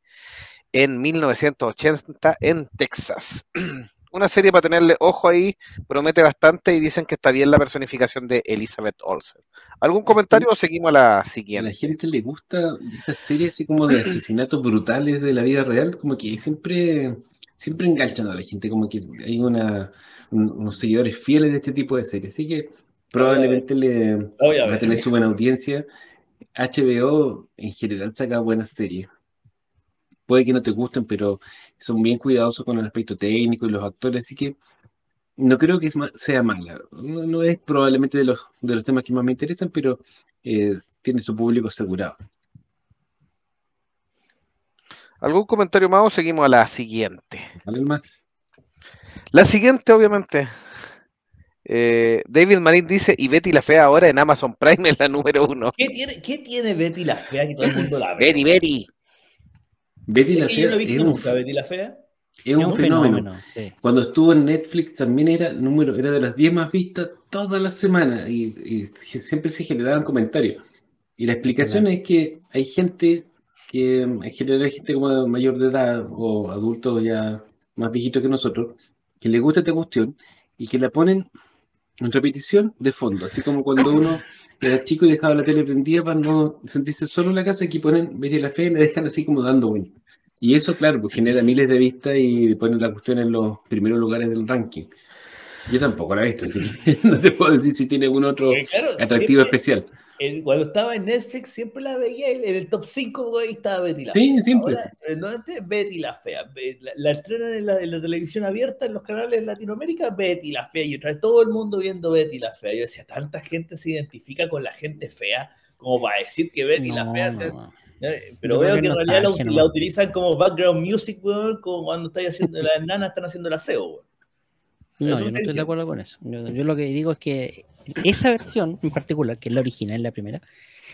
en 1980 en Texas. (clears throat) Una serie para tenerle ojo ahí, promete bastante y dicen que está bien la personificación de Elizabeth Olsen. ¿Algún comentario o seguimos a la A la siguiente? gente le gusta estas series así como de (clears throat) asesinatos brutales de la vida real, como que siempre, siempre enganchan a la gente, como que hay una, un- unos seguidores fieles de este tipo de series. Así que probablemente le va a tener su buena audiencia. HBO en general saca buenas series. Puede que no te gusten, pero son bien cuidadosos con el aspecto técnico y los actores, así que no creo que sea mala. No, no es probablemente de los, de los temas que más me interesan, pero eh, tiene su público asegurado. ¿Algún comentario más o seguimos a la siguiente? ¿Vale más? La siguiente, obviamente. eh, David Marín dice, y Betty la Fea ahora en Amazon Prime es la número uno. ¿Qué tiene, ¿Qué tiene Betty la Fea que todo el mundo la (laughs) ve? Betty, Betty. Betty la yo no Fea he visto nunca Betty la Fea. es un fenómeno. sí. Cuando estuvo en Netflix también era número, era de las 10 más vistas todas las semanas y, y siempre se generaban comentarios. Y la explicación es que hay gente que en general hay gente como mayor de edad o adultos ya más viejitos que nosotros, que le gusta esta cuestión y que la ponen en repetición de fondo, así como cuando uno era chico y dejaba la tele prendida para no sentirse solo en la casa, aquí ponen Betty la Fea y la dejan así como dando vueltas. Y eso, claro, pues genera miles de vistas y ponen la cuestión en los primeros lugares del ranking. Yo tampoco la he visto, así que (laughs) no te puedo decir si tiene algún otro Porque, claro, atractivo siempre- especial. El- cuando estaba en Netflix siempre la veía en el top 5, güey, estaba Betty la Sí, siempre. Ahora, ¿en dónde? Betty la Fea. La, la estrenan en la, en la televisión abierta, en los canales de Latinoamérica, Betty la Fea. Y otra vez todo el mundo viendo Betty la Fea. Yo decía, tanta gente se identifica con la gente fea como para decir que Betty la No, Fea... no, se- no. Eh, Pero Yo veo que que en realidad la, la utilizan como background music, weón, como cuando estáis haciendo, las (laughs) nanas están haciendo el aseo, weón. No, yo no estoy de acuerdo con eso. Yo, yo lo que digo es que esa versión en particular, que es la original, la primera,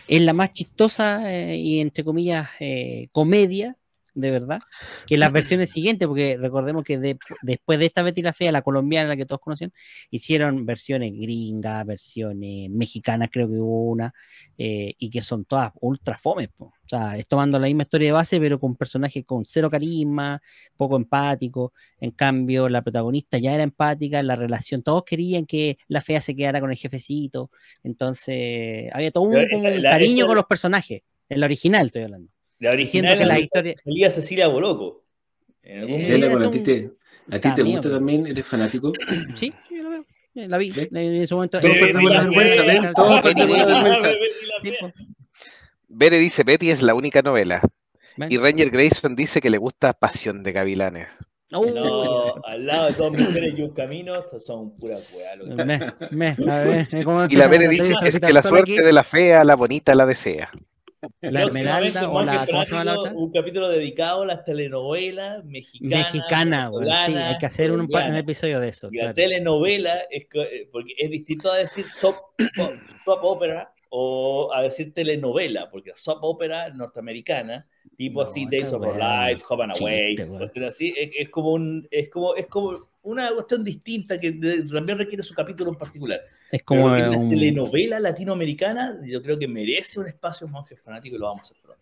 es la más chistosa eh, y entre comillas eh, comedia, de verdad, que las versiones siguientes, porque recordemos que de- después de esta Betty la Fea, la colombiana, la que todos conocían, hicieron versiones gringas, versiones mexicanas, creo que hubo una, eh, y que son todas ultra fomes. po. O sea, es tomando la misma historia de base, pero con personajes con cero carisma, poco empático. En cambio, la protagonista ya era empática, la relación, todos querían que la fea se quedara con el jefecito. Entonces, había todo un, un cariño con los personajes. En la original estoy hablando. La original que la salía- historia- salía Cecilia Boloco. En algún Eh, a un ti te, a ti te gusta pero- también, eres fanático. Sí, yo lo veo. Eh, La vi. ¿Ves? En ese momento. Todos eh, perdemos Betty la vergüenza. Todos perdemos la vergüenza. Bere dice, Betty es la única novela. Y Ranger Grayson dice que le gusta Pasión de Gavilanes. No, al lado de dos mujeres y un camino, estos son puras weas. loco. me, me, a ver, eh, ¿cómo Y la Bere dice que es que la suerte aquí? de la fea, la bonita la desea. La Esmeralda o la. Próximamente, ¿Cómo se llama la otra? Un capítulo dedicado a las telenovelas mexicanas. Mexicana, güey. Sí, hay que hacer un, un episodio de eso. Y la claro. telenovela es eh, porque es distinto a decir soap, opera o a decir telenovela, porque soap opera norteamericana, tipo No, así Days of Our Life, Home and Away, chiste, así, es, es como un, es como, es como una cuestión distinta que de- también requiere su capítulo en particular. Es Como como la un. telenovela latinoamericana, yo creo que merece un espacio en Monje Fanático y lo vamos a hacer pronto.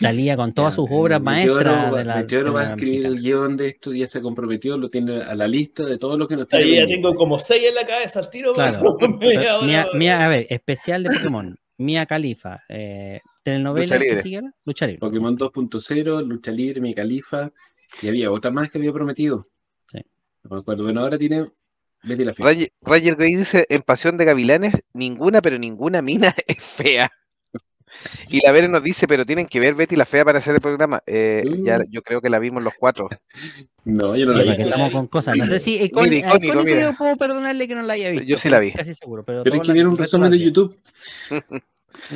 Talía con todas sus obras maestras de la. Va a escribir el guion de esto, ya se comprometió, lo tiene a la lista de todo lo que nos tiene Ahí ya tengo como seis en la cabeza al tiro. Claro. (laughs) pero Mía-. Mía- a ver, especial de Pokémon. Mía Califa. Eh, telenovela Lucha que libre. sigue ahora? Lucha libre. Pokémon 2.0, Lucha Libre, Mi Califa, y había otra más que había prometido. Sí. No me acuerdo. Bueno, ahora tiene Betty la Fea. Ranger Gray dice, en Pasión de Gavilanes, ninguna, pero ninguna mina (laughs) es fea. Y la Bere nos dice, pero tienen que ver Betty la Fea para hacer el programa. Eh, Mm. ya, yo creo que la vimos los cuatro. No, yo no Sí, la vi. estamos con cosas. No sé si Mira, icónico, icónico, icónico mira. yo puedo perdonarle que no la haya visto. Yo sí la vi. Casi seguro. Pero, que ver un resumen de. YouTube. (laughs)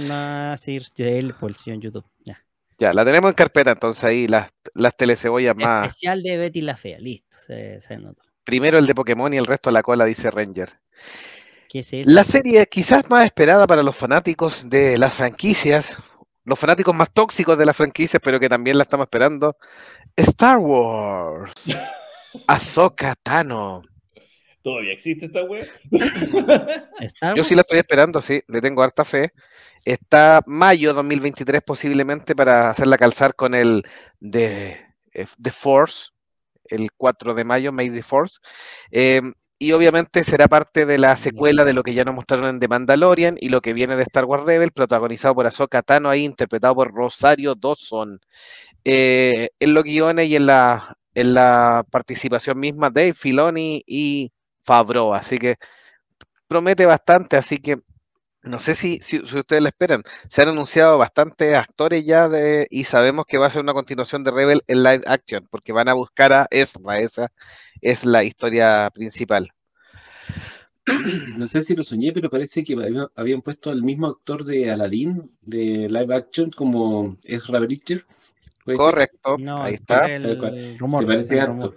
No, sí, él por señor YouTube. Ya. Ya, la tenemos en carpeta, entonces ahí las, las telecebollas más. Especial de Betty la Fea. Listo. Se, se notó. Primero el de Pokémon y el resto a la cola, dice Ranger. ¿Qué es eso? La serie quizás más esperada para los fanáticos de las franquicias, los fanáticos más tóxicos de las franquicias, pero que también la estamos esperando. Star Wars. (laughs) Ahsoka Tano. ¿Todavía existe esta wea? (laughs) Star Yo sí la estoy esperando, sí, le tengo harta fe. Está mayo 2023 posiblemente para hacerla calzar con el de eh, The Force, el 4 de mayo, May the Force. Eh, y obviamente será parte de la secuela de lo que ya nos mostraron en The Mandalorian y lo que viene de Star Wars Rebel, protagonizado por Ahsoka Tano, ahí interpretado por Rosario Dawson. Eh, en los guiones y en la, en la participación misma de Filoni y Favreau, así que promete bastante, así que No sé si, si, si ustedes la esperan. Se han anunciado bastantes actores ya de, y sabemos que va a ser una continuación de Rebel en live action, porque van a buscar a Ezra. Esa es la historia principal. (clears throat) No sé si lo soñé, pero parece que había- habían puesto al mismo actor de Aladdin, de live action, como Ezra Bridger. Correcto, No, ahí está. el rumor. Se parece el harto. rumor,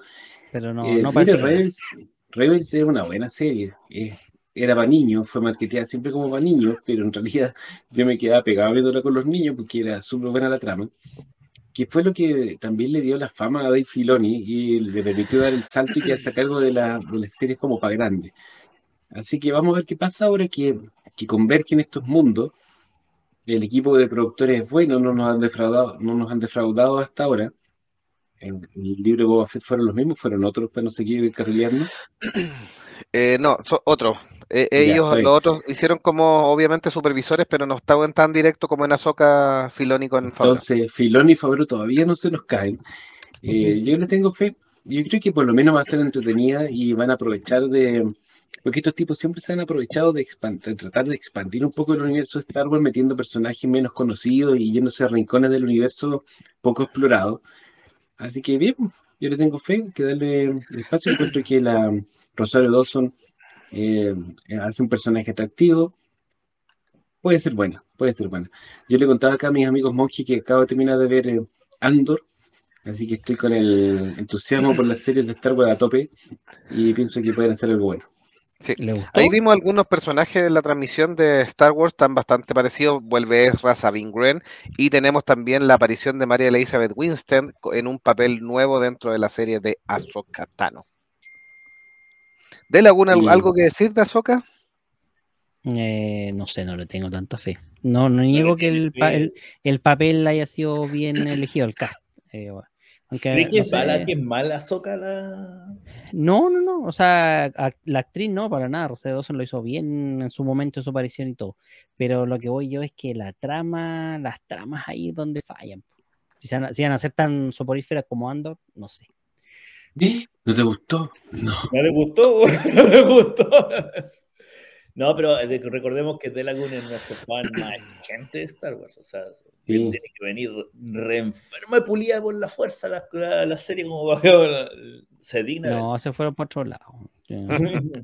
Pero no, Eh, no mire, parece. Rebels, Rebels es una buena serie. Eh, era para niños, fue marketeada siempre como para niños, pero en realidad yo me quedaba pegado viéndola con los niños porque era súper buena la trama. Que fue lo que también le dio la fama a Dave Filoni y le permitió dar el salto y quedarse a cargo de, la, de las series como para grandes. Así que vamos a ver qué pasa ahora que, que convergen estos mundos. El equipo de productores es bueno, no nos han defraudado, no nos han defraudado hasta ahora. En el libro de Boba Fett fueron los mismos, fueron otros para no seguir carrileando. (clears throat) Eh, no, otros. Eh, Ya, ellos, bien. los otros, hicieron como obviamente supervisores, pero no estaban tan directo como en Azoka Filoni con Favreau. Entonces, Filoni y Favreau todavía no se nos caen. Eh, yo le tengo fe. Yo creo que por lo menos va a ser entretenida y van a aprovechar de. Porque estos tipos siempre se han aprovechado de, de tratar de expandir un poco el universo de Star Wars metiendo personajes menos conocidos y yéndose a rincones del universo poco explorados. Así que bien, yo le tengo fe, que darle espacio. Encuentro que la Rosario Dawson eh, hace un personaje atractivo. Puede ser buena, puede ser buena. Yo le contaba acá a mis amigos monjes que acabo de terminar de ver eh, Andor, así que estoy con el entusiasmo por las series de Star Wars a tope y pienso que pueden hacer algo bueno. ¿Le gustó? Ahí vimos algunos personajes de la transmisión de Star Wars, están bastante parecidos. Vuelve Ezra Sabine Wren y tenemos también la aparición de María Elizabeth Winstead co- en un papel nuevo dentro de la serie de Ahsoka Tano. ¿De Laguna Y- algo que decir de Ahsoka? Eh, no sé, no le tengo tanta fe. No, no niego que el, pa- el, el papel haya sido bien elegido, el cast. Eh, bueno, aunque, ¿Crees que no es sé. mala, que es mala Soca la. No, no, no. O sea, a- la actriz no, para nada. Rosario Dawson lo hizo bien en su momento, en su aparición y todo. Pero lo que voy yo es que la trama, las tramas ahí es donde fallan. Si van, a, si van a ser tan soporíferas como Andor, no sé. ¿Eh? ¿No te gustó? No. ¿No le gustó? (laughs) ¿No le gustó? No, pero de- recordemos que Delagun es nuestro fan más exigente de Star Wars. O sea, Sí. él tiene que venir re enfermo y pulida por la fuerza la, la, la serie como para (laughs) que se digna. No, se fueron por otro lado. Eh. (laughs)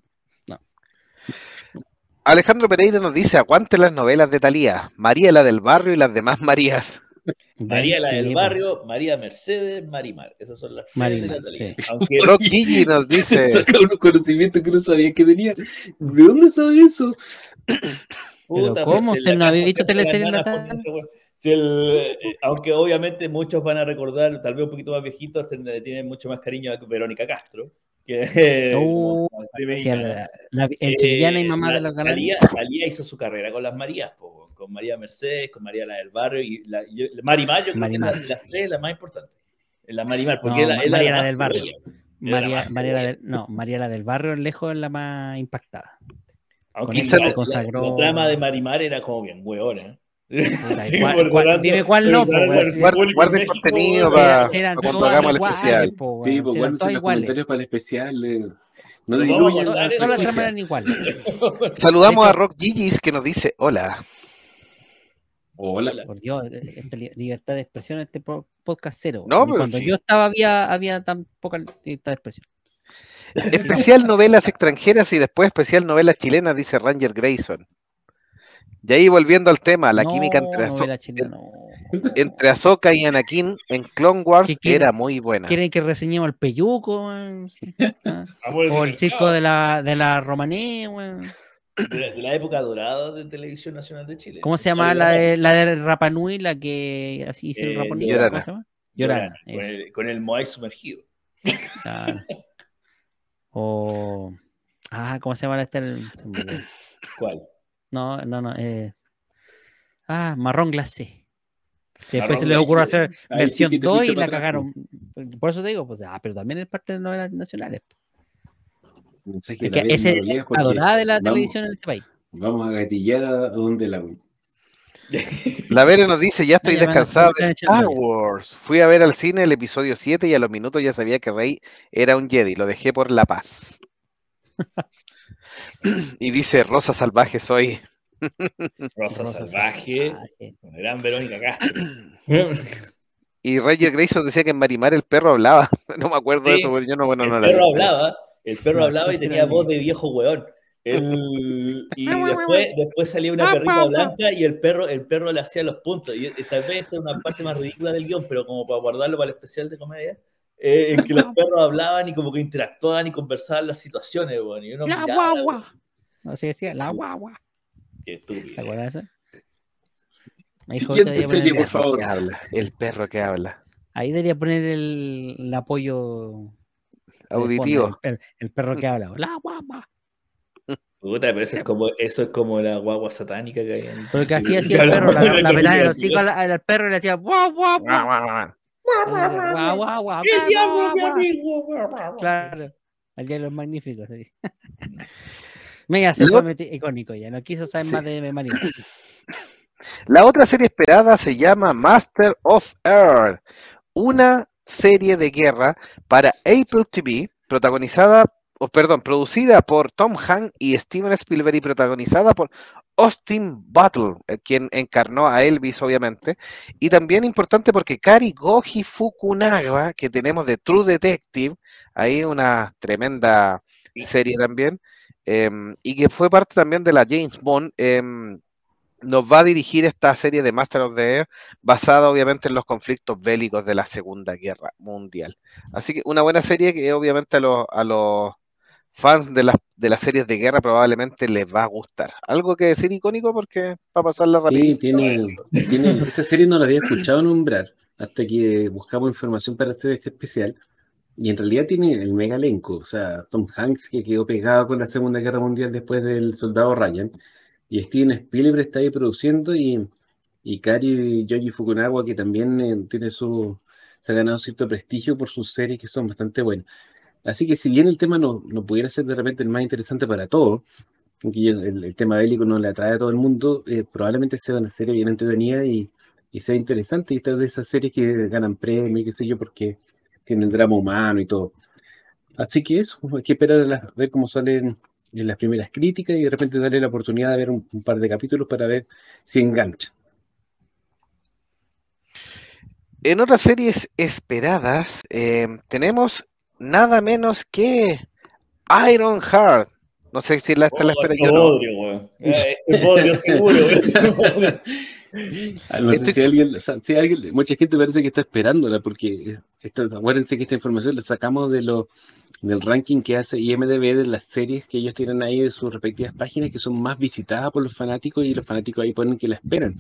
Alejandro Pereira nos dice, aguante las novelas de Talía, María la del barrio y las demás Marías. María la del barrio, María Mercedes, Marimar. Esas son las de Marimar, la sí. Aunque Gigi nos (laughs) dice, Saca unos conocimientos que no sabía que tenía. ¿De dónde sabe eso? (clears throat) Puta, ¿cómo? en ¿Usted la no había visto esa wea. Si el, eh, aunque obviamente muchos van a recordar, tal vez un poquito más viejitos, tienen mucho más cariño a Verónica Castro, que (laughs) (laughs) eh, mexicana. la, la- entre villana y Eh, mamá la- de los galanes. Talía, hizo su carrera con las Marías, po, con María Mercedes, con María la del barrio y la, yo- Marimar, yo creo Marimar. que es la, las tres la más importante. La Marimar, porque No, la, María la del barrio. María, María del, no, María la del barrio lejos es la más impactada. Aunque Con la, consagró- la trama de Marimar era como bien hueona. Sí, ¿cuál- por cuál- tanto, dime cuál no, pero po, claro, weón, el si- Guarda- público guarda en el México, contenido para cuando hagamos el especial. po, weón, Sí, pues serán bueno, todas los iguales. comentarios para el especial. eh, No diluyen las tramas eran iguales. Saludamos a Rock Gigis que nos dice, hola. Hola. Por Dios, esta libertad de expresión en este po- podcast cero. No, Ni pero cuando sí. yo estaba había, había tan poca libertad de expresión. Especial novelas extranjeras y después especial novelas chilenas, dice Ranger Grayson. Y ahí volviendo al tema, la No, química entre, Azo- no. entre Ahsoka y Anakin en Clone Wars era muy buena. ¿Quieren que reseñemos el peyuco? Ah, (laughs) O el circo de la, de la Romané, weón. de la, de la época dorada de Televisión Nacional de Chile. ¿Cómo se llama la de, la de Rapanui, la que así hizo el Eh, Rapanui? Llorana. ¿Cómo se llama? Llorana. Llorana, con, el, con el Moai sumergido. claro. O. Ah, ¿cómo se llama este? Olvidó. ¿Cuál? No, no, no. Eh... Ah, marrón glacé. Que después Marrón se les ocurrió hacer Ahí versión sí que te 2 fuiste y la atrás, cagaron. Por eso te digo, pues, ah, pero también es parte de novelas nacionales. Que la esa es la adorada de la vamos- televisión en este país. Vamos a gatillar a donde la. (laughs) La Vere nos dice, ya estoy descansada de Star. Wars. Fui a ver al cine el episodio 7 y a los minutos ya sabía que Rey era un Jedi. Lo dejé por la paz. (laughs) (clears throat) y dice, Rosa Salvaje soy. (laughs) Rosa, Rosa Salvaje, Salvaje. gran Verónica Castro. (clears throat) Y Roger Grayson decía que en Marimar el perro hablaba. (laughs) No me acuerdo de eso, porque yo no, bueno, no el la perro hablaba, el perro No, hablaba y tenía voz de viejo weón. El- (laughs) y después, después salía una perrita blanca y el perro, el perro le hacía los puntos. Y tal vez esta es una parte más ridícula del guion, pero como para guardarlo para el especial de comedia, eh, en que los (laughs) perros hablaban y como que interactuaban y conversaban las situaciones, weón. Y uno La miraba, guagua. Así decía, la guagua. Qué estúpido. ¿Te acuerdas de eso? Siguiente serie, el- por favor. Que habla, el perro que habla. Ahí debería poner el, el apoyo de Auditivo. El, el perro que habla. La guagua. Puta, pero eso es como, eso es como la guagua satánica que hay en... Pero que así (laughs) hacía el perro, la, la en terminé, el hocico al, al perro y le hacía guau, guau, Guau, ¡El diablo, mi amigo! Claro. El día de los magníficos. sí. (laughs) Venga, se Lo- fue icónico ya. No quiso saber Sí. más de Marina. La otra serie esperada se llama Master of Air, una serie de guerra para Apple TV, protagonizada, perdón, producida por Tom Hanks y Steven Spielberg y protagonizada por Austin Butler, eh, quien encarnó a Elvis, obviamente, y también importante porque Kari Goji Fukunaga, que tenemos de True Detective, ahí una tremenda serie también, em, y que fue parte también de la James Bond. em, nos va a dirigir esta serie de Master of the Air basada obviamente en los conflictos bélicos de la Segunda Guerra Mundial. Así que una buena serie que obviamente a los, a los fans de las, de las series de guerra probablemente les va a gustar. Algo que decir icónico porque va a pasarla Sí, rapidito. tiene, tiene, (laughs) esta serie no la había escuchado nombrar hasta que buscamos información para hacer este especial. Y en realidad tiene el mega elenco. O sea, Tom Hanks, que quedó pegado con la Segunda Guerra Mundial después del Soldado Ryan. Y Steven Spielberg está ahí produciendo. Y, y Kari Yoji Fukunaga, que también eh, tiene su, se ha ganado cierto prestigio por sus series que son bastante buenas. Así que si bien el tema no, no pudiera ser de repente el más interesante para todos, que el, tema bélico no le atrae a todo el mundo, eh, probablemente sea una serie bien entretenida y, y sea interesante. Y esta es de esas series que ganan premios, qué sé yo, porque tiene el drama humano y todo. Así que eso, hay que esperar a ver cómo salen en las primeras críticas y de repente darle la oportunidad de ver un, un par de capítulos para ver si engancha. En otras series esperadas eh, tenemos nada menos que Iron Heart. No sé si la, esta la Oh, espera este yo. no. weón. Eh, Este seguro, weón. Ah, No sé Este- si alguien, o sea, si alguien, mucha gente parece que está esperándola, porque esto, acuérdense que esta información la sacamos de lo, del ranking que hace IMDB de las series que ellos tienen ahí de sus respectivas páginas que son más visitadas por los fanáticos y los fanáticos ahí ponen que la esperan.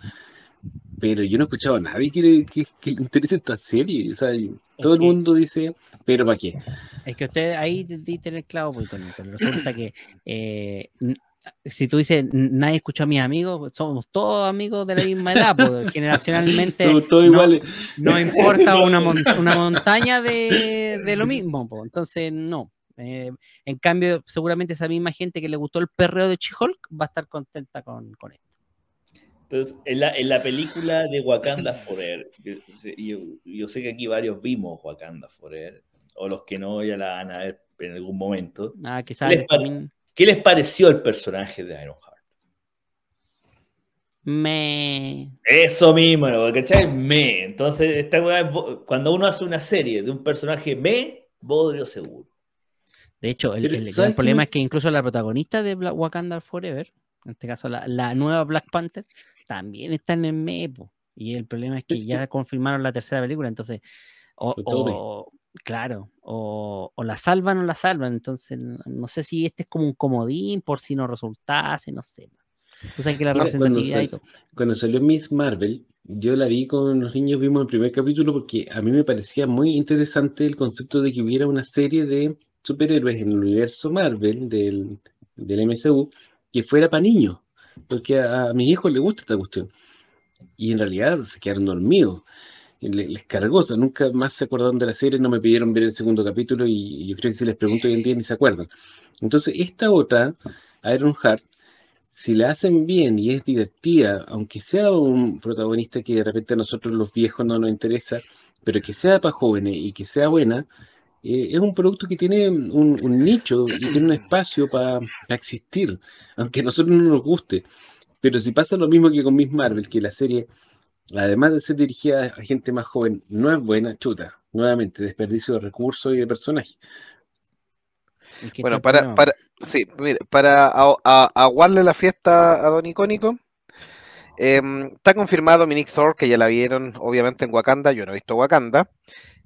Pero yo no he escuchado a nadie que le, que, que le interese esta serie. O sea, todo el mundo dice, pero ¿para qué? Es que usted ahí diste el clavo, pero resulta que eh, si tú dices "N- nadie escuchó a mis amigos, pues, somos todos amigos de la misma edad, pues, (laughs) generacionalmente Somos todos no- iguales. no importa una, mon- (laughs) una montaña de, de lo mismo, pues, entonces no. Eh, en cambio, seguramente esa misma gente que le gustó el perreo de Chihulk va a estar contenta con, con esto. Entonces, en la, en la película de Wakanda Forever, yo- yo sé que aquí varios vimos Wakanda Forever, o los que no ya la van a ver en algún momento. Ah, quizás Les también ¿Qué les pareció el personaje de Ironheart? me Eso mismo, ¿no? ¿cachai? Me. Entonces, esta weá cuando uno hace una serie de un personaje me, bodrio seguro. De hecho, el, el gran ¿sabes qué problema me- es que incluso la protagonista de Black Wakanda Forever, en este caso la, la nueva Black Panther, también está en el MEPO. Y el problema es que ya confirmaron la tercera película, entonces, o- claro, o, o la salvan o la salvan. Entonces, no, sé si este es como un comodín por si no resultase, no sé. Tú sabes que la Mira, cuando sal- todo. cuando salió Miss Marvel, yo la vi con los niños, vimos el primer capítulo porque a mí me parecía muy interesante el concepto de que hubiera una serie de superhéroes en el universo Marvel del, del MCU que fuera para niños, porque a, a mis hijos les gusta esta cuestión. Y en realidad se quedaron dormidos. Y le- Les cargó, nunca más se acordaron de la serie, no me pidieron ver el segundo capítulo y yo creo que si les pregunto hoy en día ni se acuerdan. Entonces, esta otra, Iron Heart, si la hacen bien y es divertida, aunque sea un protagonista que de repente a nosotros los viejos no nos interesa, pero que sea para jóvenes y que sea buena, eh, es un producto que tiene un, un nicho y tiene un espacio para existir, aunque a nosotros no nos guste. Pero si pasa lo mismo que con Miss Marvel, que la serie, además de ser dirigida a gente más joven, no es buena, chuta. Nuevamente, desperdicio de recursos y de personajes. Que Bueno, para, para, sí, mire, para aguarle la fiesta a Don Icónico, em, está confirmado Minic Thor, que ya la vieron obviamente en Wakanda, yo no he visto Wakanda.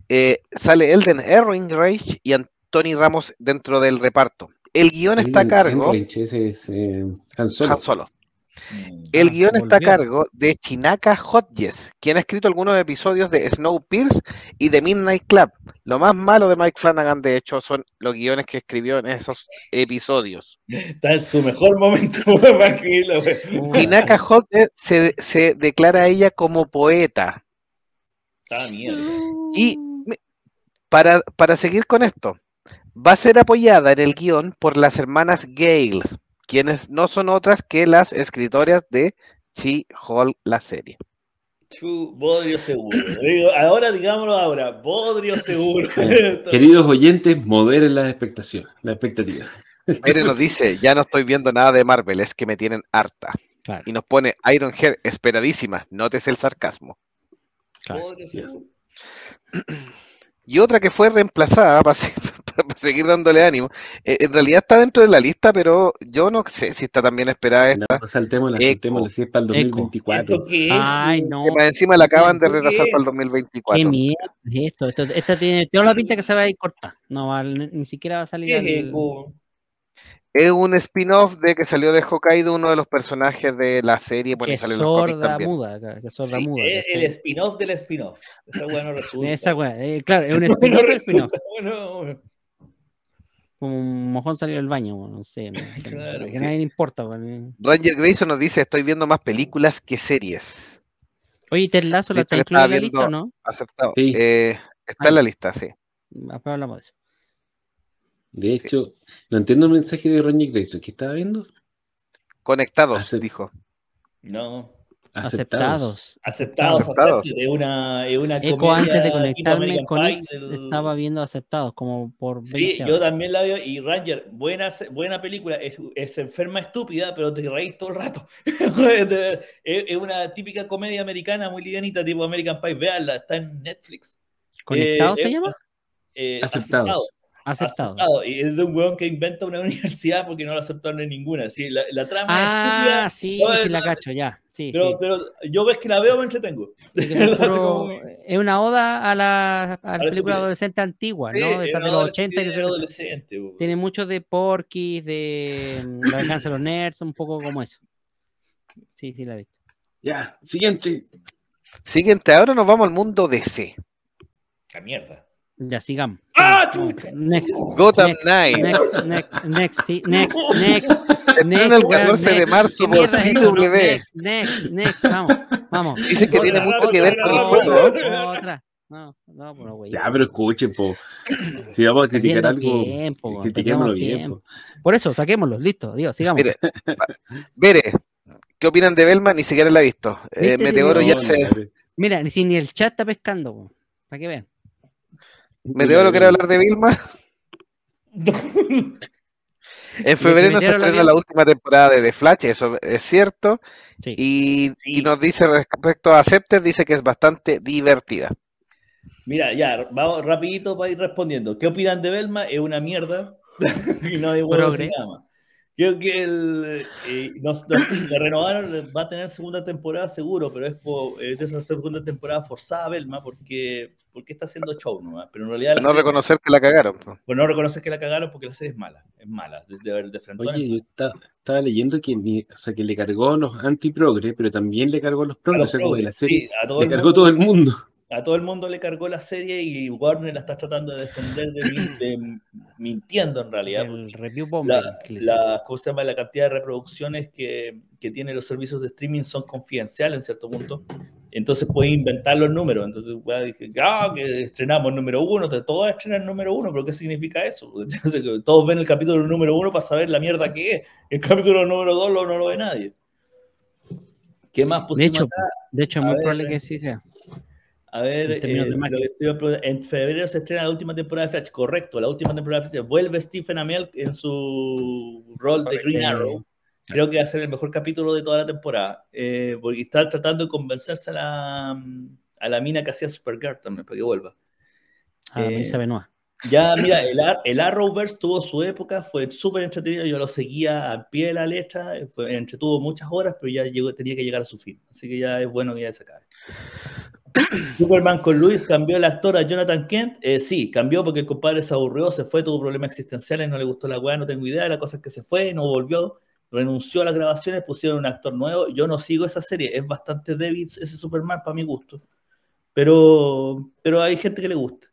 Eh, sale Elden Ehrenreich y Anthony Ramos dentro del reparto. El guion está a cargo, Enrich, ese es eh, Han Solo. Han Solo. Mm. El Ah, guion está a cargo de Chinaka Hodges, quien ha escrito algunos episodios de Snowpiercer y de Midnight Club. Lo más malo de Mike Flanagan, de hecho, son los guiones que escribió en esos episodios. Está en su mejor momento, (laughs) tranquilo, Chinaka Hodges se, se declara a ella como poeta. Está mierda. Y para, para seguir con esto, va a ser apoyada en el guion por las hermanas Gales, quienes no son otras que las escritoras de She-Hulk, la serie. Chu, Bodrio seguro. Digo, ahora digámoslo ahora, Bodrio seguro. (laughs) (laughs) Queridos oyentes, moderen las expectaciones, la expectativa. (laughs) Mere nos dice, ya no estoy viendo nada de Marvel, es que me tienen harta. Claro, Y nos pone Iron Hair, esperadísima, notes el sarcasmo. claro. Bodrio seguro. (clears throat) Y otra que fue reemplazada, para, (laughs) seguir dándole ánimo, eh, en realidad está dentro de la lista, pero yo no sé si está también esperada No, esta. saltémosla, Eco. saltémosla, si es para el Eco. 2024. ¿Esto qué es? Ay, no. Que más encima la acaban de ¿Por qué? retrasar para el Qué 2024. mierda es esto. esto esta tiene toda la pinta que se va a ir corta. No va, ni ni siquiera va a salir. ¿Qué al- es un spin-off de que salió de Hokkaido, uno de los personajes de la serie, bueno, que salió los sorda también. muda. acá, Que es sorda Sí, muda. Es el spin-off del spin-off. Esa weá no (laughs) resulta. Esa weá, eh, claro, es un No (laughs) spin-off del spin-off. resulta, bueno, Como un mojón salió del baño, no sé. (laughs) Claro, que sí. nadie le importa. weón. Ranger Grayson nos dice, estoy viendo más películas que series. Oye, Ted Lasso la está incluida en la lista no? Aceptado. Sí. Eh, está Ah, en la ya. lista, sí. Después hablamos de eso. De hecho, no entiendo el mensaje de Ronnie Grayson. ¿Qué estaba viendo? Conectados, Acep- dijo. No. Aceptados. Aceptados, Aceptados. Es una, es una Eco comedia antes de conectarme con Pie estaba viendo aceptados como por 20 Sí, yo también la veo. Y Ranger, buena, buena película. Es, es enferma estúpida, pero te reís todo el rato. (laughs) es, es una típica comedia americana muy livianita, tipo American Pie. Veanla, está en Netflix. ¿Conectados Eh, se eh, llama? eh, Aceptados. Aceptados. Aceptado. Y es de un weón que inventa una (laughs) universidad porque no lo aceptaron en ninguna. Sí, la, la trama Ah, es sí, No, sí la cacho, ya. Sí, pero, yo ves que la veo me entretengo. (laughs) Como- Es una oda a la, a la la película adolescente antigua, Sí, ¿no? De esas de los 80 y que se- adolescente. Tiene mucho de Porky, de mm, La Venganza de los Nerds, un poco como eso. Sí, sí, la vi. Ya, siguiente. Siguiente, ahora nos vamos al mundo DC. La mierda. Ya, sigamos. ¡Ah! Next. Gotham next, Knight. Next, next, next, next, (laughs) next. Estrena el weón, 14 de next. marzo ¿Qué por? No, CW. Next, next, next, vamos, vamos. Dicen que tiene Otra, mucho que ver con el juego. ¿eh? Otra. No, no, pero güey. Ya, pero escuchen, po. Si vamos a criticar algo, tiempo, weón, critiquémoslo perdemos bien. tiempo. po. Por eso, saquémoslo, listo, digo, sigamos. Mire, ¿qué opinan de Belma? Ni siquiera la he visto. Eh. Meteoro Sí, ya No, se. no, no. Mira, ni si ni el chat está pescando, para que vean. Meteoro quiere hablar de Vilma. (laughs) En febrero se estrena la última temporada de The Flash, eso es cierto. Sí. Y, Sí. y nos dice respecto a Acepted, dice que es bastante divertida. Mira, ya, vamos rapidito para ir respondiendo. ¿Qué opinan de Belma? Es una mierda. y (laughs) no hay Progre. sin nada más. Creo que el, eh, nos, nos- (clears throat) le renovaron, va a tener segunda temporada seguro, pero es, por, es de esa segunda temporada forzada Belma porque, porque está haciendo show nomás. Pero en realidad No serie- reconocer que la cagaron. pues. pues no reconoces que la cagaron porque la serie es mala. Es mala. Desde de, de frente. Oye, yo esta- estaba leyendo que, ni- o sea, que le cargó a los anti-progre, pero también le cargó a los progres. O sea, como que la serie a todo le el cargó mundo. todo el mundo. A todo el mundo le cargó la serie y Warner la está tratando de defender de, min- de- (clears throat) mintiendo en realidad. El review bomber. La, la, ¿cómo se llama? la cantidad de reproducciones que, que tienen los servicios de streaming son confidenciales en cierto punto. Entonces puedes inventar los números. Entonces, weá, dije, ah, que estrenamos el número uno, te todos estrenan el número uno, pero ¿qué significa eso? (laughs) Entonces, todos ven el capítulo número uno para saber la mierda que es. El capítulo número dos lo- no lo ve nadie. ¿Qué más De hecho, acá? de hecho, es muy ver, probable que sí sea. A ver, En eh, de lo que estoy en febrero se estrena la última temporada de Flash, correcto, la última temporada de Flash. Vuelve Stephen Amell en su rol de Green Eh, Arrow. Creo que va a ser el mejor capítulo de toda la temporada. eh, porque está tratando de convencerse a la, a la mina que hacía Supergirl también, para que vuelva. A Eh, Melissa Benoit. Ya, mira, el, el Arrowverse tuvo su época, fue súper entretenido, yo lo seguía al pie de la letra, fue, entretuvo muchas horas, pero ya llegó, tenía que llegar a su fin. Así que ya es bueno que ya se acabe. Superman con Luis cambió el actor a Jonathan Kent. Eh, sí, cambió porque el compadre se aburrió, se fue, tuvo problemas existenciales, no le gustó la weá, no tengo idea. La cosa es que se fue, no volvió, renunció a las grabaciones, pusieron un actor nuevo. Yo no sigo esa serie, es bastante débil ese Superman para mi gusto. Pero, pero hay gente que le gusta.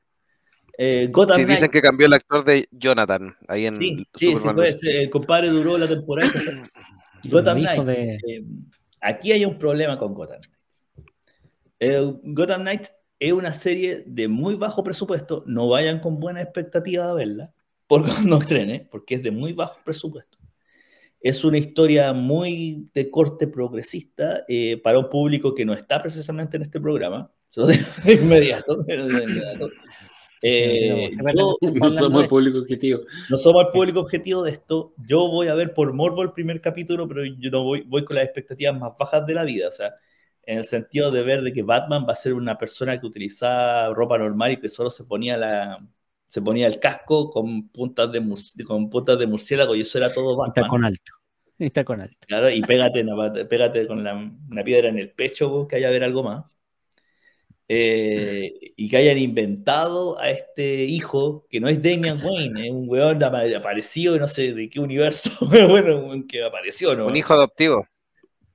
Eh, Gotham Sí, dicen que cambió el actor de Jonathan ahí en Sí, sí, sí, ese, el compadre duró la temporada. y se fue. Gotham de- eh, aquí hay un problema con Gotham. Eh, Gotham Knights es una serie de muy bajo presupuesto. No vayan con buena expectativa a verla por (laughs) cuando estrene, porque es de muy bajo presupuesto. Es una historia muy de corte progresista eh, para un público que no está precisamente en este programa. (laughs) Se lo digo de inmediato. de inmediato. Eh, yo- No somos el público objetivo. no somos el público objetivo de esto. Yo voy a ver por morbo el primer capítulo, pero yo no voy, voy con las expectativas más bajas de la vida. O sea, en el sentido de ver de que Batman va a ser una persona que utilizaba ropa normal y que solo se ponía la se ponía el casco con puntas de mus- con puntas de murciélago y eso era todo Está Batman. con alto. Está con alto. Claro, y pégate, en la- pégate con la- una piedra en el pecho, vos, que haya ver algo más. Eh, y que hayan inventado a este hijo, que no es Damian Wayne, es un weón apa- aparecido, no sé de qué universo, (laughs) pero bueno, un que apareció, ¿no? Un hijo adoptivo.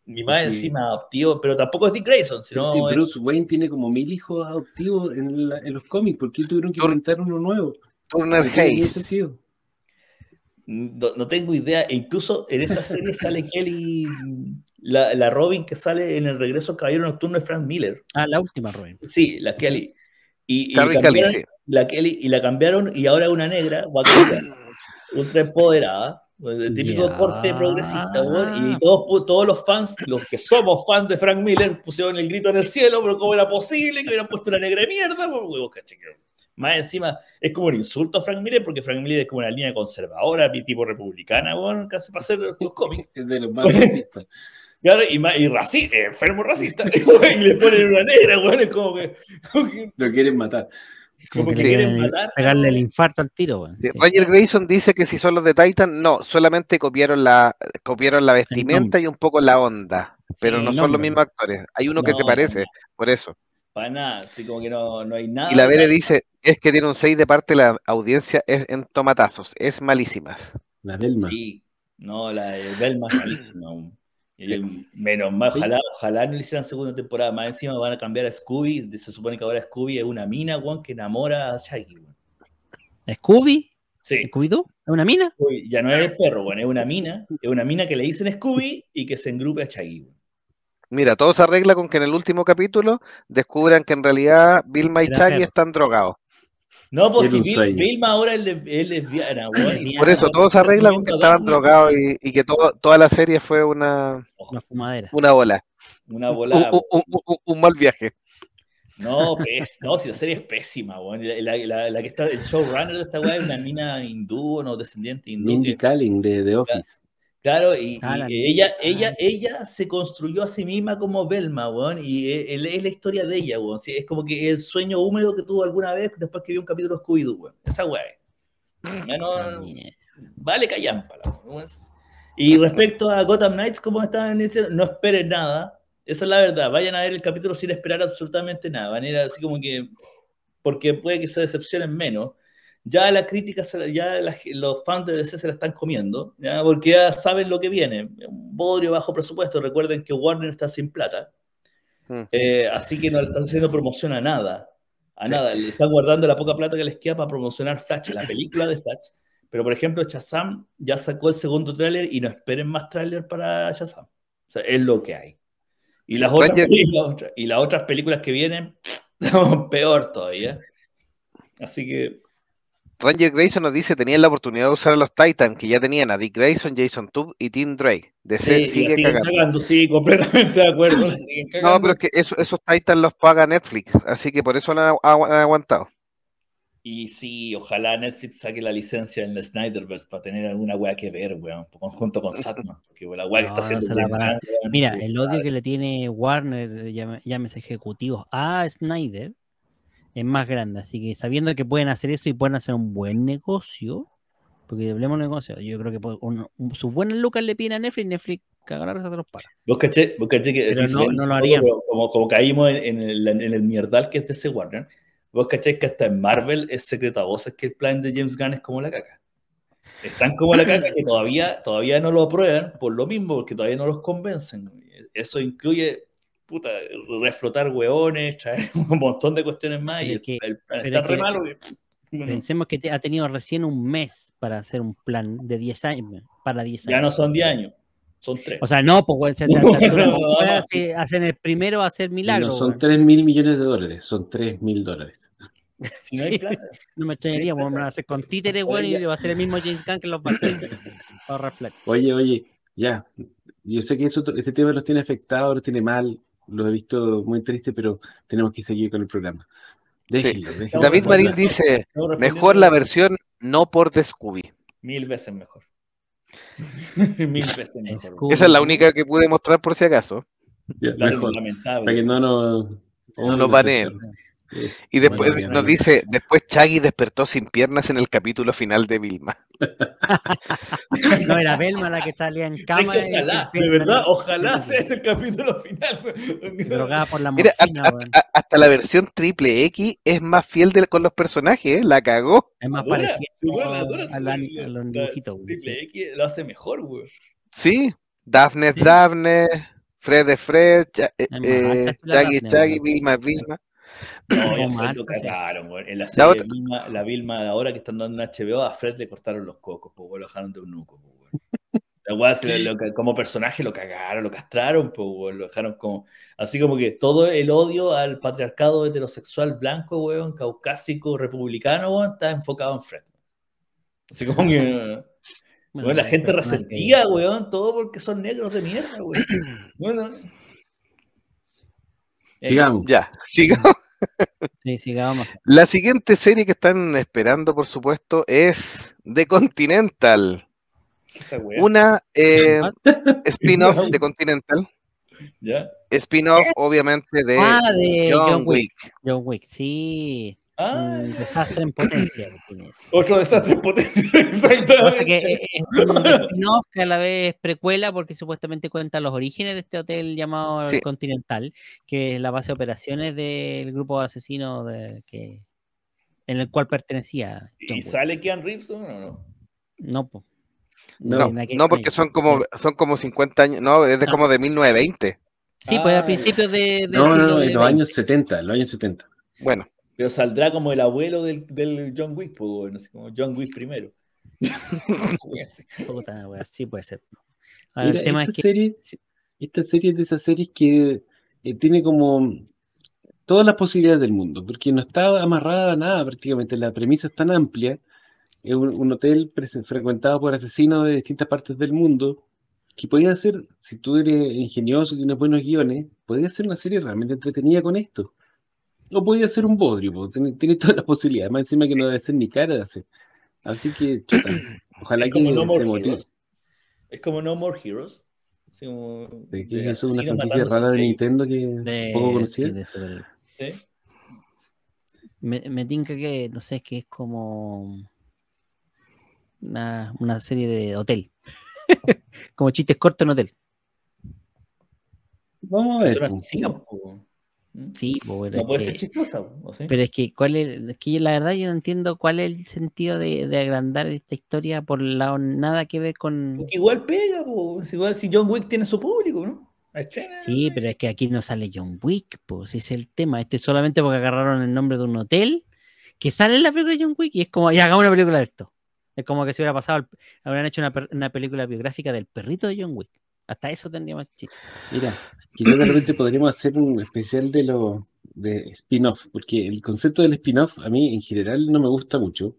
Ni más Sí. encima adoptivo, pero tampoco es Dick Grayson, Pero sino si es- Bruce Wayne tiene como mil hijos adoptivos en, la- en los cómics, ¿por qué tuvieron que Tur- inventar uno nuevo? Turner Hayes. sentido. no, no tengo idea. E incluso en esta serie sale Kelly, la, la Robin que sale en el regreso al Caballero Nocturno de Frank Miller. Ah, la última, Robin. Sí, la Kelly. Y, y Kelly, sí. la Kelly y la cambiaron y ahora es una negra, (coughs) ultra empoderada, pues, de típico Ya. corte progresista, weón, y todos, todos los fans, los que somos fans de Frank Miller, pusieron el grito en el cielo, pero cómo era posible que hubieran puesto una negra de mierda, huevos, Más encima, es como un insulto a Frank Miller, porque Frank Miller es como una línea conservadora, tipo republicana, weón, casi para hacer los cómics. Es (laughs) de los más racistas. Claro, y, y raci- enfermo racista, (laughs) y le ponen una negra, weón, es como que, como que- Lo quieren matar. Como que quieren matar, pegarle el infarto al tiro. Sí. Roger Grayson dice que si son los de Titan, no, solamente copiaron la, copiaron la vestimenta y un poco la onda, pero Sí, no son los mismos actores. Hay uno que se parece, no. por eso. Para nada, así como que no, no hay nada. Y la Bere dice, es que tiene un 6 de parte la audiencia es en tomatazos, es malísimas. La Belma. Sí, no, la de Belma es malísima. Y menos mal, ojalá, ojalá no le hicieran segunda temporada. Más encima van a cambiar a Scooby. Se supone que ahora Scooby es una mina, weón, que enamora a Shaggy, weón. ¿Scooby? Sí, ¿Scooby-Doo? ¿Es una mina? Scooby ya no es el perro, weón, es una mina. Es una mina que le dicen Scooby y que se engrupe a Shaggy, weón. Mira, todo se arregla con que en el último capítulo descubran que en realidad Vilma y perro. están drogados. No, pues si sueño. Vilma ahora es, le- es lesbiana, Por eso todo se arregla con que estaban drogados y, y que todo- toda la serie fue una, Una fumadera. una ola, Una un, bola. un- un- un- un mal viaje. No, pes, no, si la serie es pésima, weón. La, la- la- la que está, el showrunner de esta weá es una mina hindú, no descendiente hindú. Mindy que- Kaling de The Office. Claro, y, Ah, y ella, ella, ella se construyó a sí misma como Velma, weón, y es, es la historia de ella, weón. Sí, es como que el sueño húmedo que tuvo alguna vez después que vio un capítulo de Scooby-Doo, weón. Esa weá no, vale callampa, weón. Y respecto a Gotham Knights, como estaban diciendo, no esperen nada. Esa es la verdad. Vayan a ver el capítulo sin esperar absolutamente nada. Van a ir así como que. Porque puede que se decepcionen menos. Ya la crítica, se- ya la- los fans de DC se la están comiendo, ¿ya? porque ya saben lo que viene. Un bodrio bajo presupuesto. Recuerden que Warner está sin plata. Mm. Eh, así que no le están haciendo promoción a nada. A Sí. nada. Le están guardando la poca plata que les queda para promocionar Flash, la película de Flash. Pero, por ejemplo, Shazam ya sacó el segundo tráiler y no esperen más tráiler para Shazam. O sea, es lo que hay. Y las, otras, y las otras- y las otras películas que vienen, (laughs) peor todavía. Así que, Ranger Grayson nos dice, tenían la oportunidad de usar a los Titans, que ya tenían a Dick Grayson, Jason Todd y Tim Drake. DC sí, sigue siguen cagando. cagando, sí, completamente de acuerdo. (laughs) No, pero es que eso- esos Titans los paga Netflix, así que por eso lo han, agu- han aguantado. Y sí, ojalá Netflix saque la licencia en el Snyderverse para tener alguna weá que ver, weón, junto con Satman. (laughs) Porque la weá que está No, haciendo. weón, Mira, el odio que le tiene Warner, llámese ejecutivos, a Snyder es más grande. Así que sabiendo que pueden hacer eso y pueden hacer un buen negocio, porque hablemos de negocio, yo creo que un- un- sus buenas lucas le piden a Netflix, Netflix cagará se los para. Vos caché, vos caché que Pero no- lo harían. Como, como caímos en, en el, en el mierdal que es de ese Warner, vos caché que hasta en Marvel es secreto a voces que el plan de James Gunn es como la caca. Están como la caca que todavía, todavía no lo aprueban por lo mismo, porque todavía no los convencen. Eso incluye, puta, reflotar hueones, traer (laughs) un montón de cuestiones más Pero y que- el plan está es re malo que- bueno, Pensemos que te- ha tenido recién un mes para hacer un plan de 10 años, para 10 años. ya no son 10 años, son 3. O sea, no, pues (laughs) No, no no, no. hacer- hacen el primero a hacer No milagros. son güey. 3 mil millones de dólares, son 3 mil dólares. (laughs) si no hay sí. plata. No me extrañaría, porque me va a hacer con títeres, güey, y va a hacer el mismo James Gunn que los plata. Oye, oye, ya. Yo sé que eso, este tema los tiene afectados, los tiene mal, los he visto muy tristes, pero tenemos que seguir con el programa. Déjenlo, déjenlo. David Marín dice, mejor la versión no por The Scooby. Mil veces mejor. (laughs) Mil veces mejor. Esa es la única que pude mostrar por si acaso. Ya, mejor, lamentable. para que no nos... No nos baneen. Y después Bueno, nos bien. dice, después Chaggy despertó sin piernas en el capítulo final de Vilma. (laughs) No, era Belma la que salía en Es cama. que ojalá, de verdad, ojalá sea ese el capítulo final. Drogada por la Mira, morfina, hasta, güey. hasta- la versión triple X es más fiel de- con los personajes, ¿eh? la cagó. Es más Dura, parecido sí, dura, dura, a, la- sí, a los dibujitos. Triple sí. X lo hace mejor, güey. Sí, Daphne es Sí. Daphne, Fred es Fred, Cha- eh, eh, es la Chaggy es. Vilma es Vilma. (clears throat) No, Fred Marta, lo sí. cagaron, güey. En la serie otra- Vilma, la Vilma de ahora que están dando en HBO, a Fred le cortaron los cocos, pues, güey, lo dejaron de un nuco, pues, güey. La lo- lo- como personaje lo cagaron, lo castraron, pues, güey, lo dejaron como. Así como que todo el odio al patriarcado heterosexual blanco, weón, caucásico, republicano, weón, está enfocado en Fred. Así como que. (laughs) Bueno, la gente resentía, weón, todo porque son negros de mierda, weón. (clears throat) Bueno. Eh, Sigamos. Ya, sigamos. (laughs) Sí, sigamos. La siguiente serie que están esperando, por supuesto, es The Continental. Una eh, (laughs) spin-off de Continental. ¿Ya? Spin-off, obviamente, de Ah, de John, John Wick. Wick. John Wick, sí. Ah, Un desastre en potencia. que tiene eso. otro desastre en potencia. (laughs) Lo que es que Exactamente. es es un spin-off que a la vez es precuela porque supuestamente cuenta los orígenes de este hotel llamado Sí. Continental, que es la base de operaciones del grupo de asesinos de, que, en el cual pertenecía John ¿Y sale Keanu Reeves o no? No, po. No, No, no porque son como, son como 50 años, no, es de Ah. como de 1920. Sí, pues Ah, al principio de, No, no, de en los 20. años 70, en los años 70. Bueno, Pero saldrá como el abuelo del, del John Wick, pues, weón, así como John Wick primero. Puta, wea, sí puede ser. Ahora, Mira, el tema esta, es que serie, esta serie es de esas series que eh, tiene como todas las posibilidades del mundo, porque no está amarrada a nada prácticamente. La premisa es tan amplia. Es un, un hotel frecuentado por asesinos de distintas partes del mundo, que podía ser, si tú eres ingenioso y tienes buenos guiones, podría ser una serie realmente entretenida con esto. O podía ser un bodrio, tiene, tiene todas las posibilidades, más encima que no debe ser ni cara de hacer. Así que, chuta, ojalá Es que No se motive. Es como No More Heroes. Así como ¿De de qué es eso? ¿Una franquicia rara de. Nintendo que de, poco sí, conocida? de ¿Sí? Me, me tinca que, no sé, que es como una, una serie de hotel. (laughs) como chistes cortos en hotel. Vamos a ver. Sí, po, pero, No es puede que, ser chistosa, po, ¿o sí? pero es que, ¿cuál es, es que yo, la verdad yo no entiendo cuál es el sentido de, de agrandar esta historia por lado nada que ver con... Porque igual pega, po. Es igual si John Wick tiene su público, ¿no? Estrena. Sí, pero es que aquí no sale John Wick, pues ese es el tema. Este es solamente porque agarraron el nombre de un hotel que sale en la película de John Wick y es como, ya hagamos una película de esto. Es como que se hubiera pasado, habrían hecho una, una película biográfica del perrito de John Wick. Hasta eso tendría más chiste. Mira, quizás de repente podríamos hacer un especial de lo de spin-off, porque el concepto del spin-off a mí en general no me gusta mucho.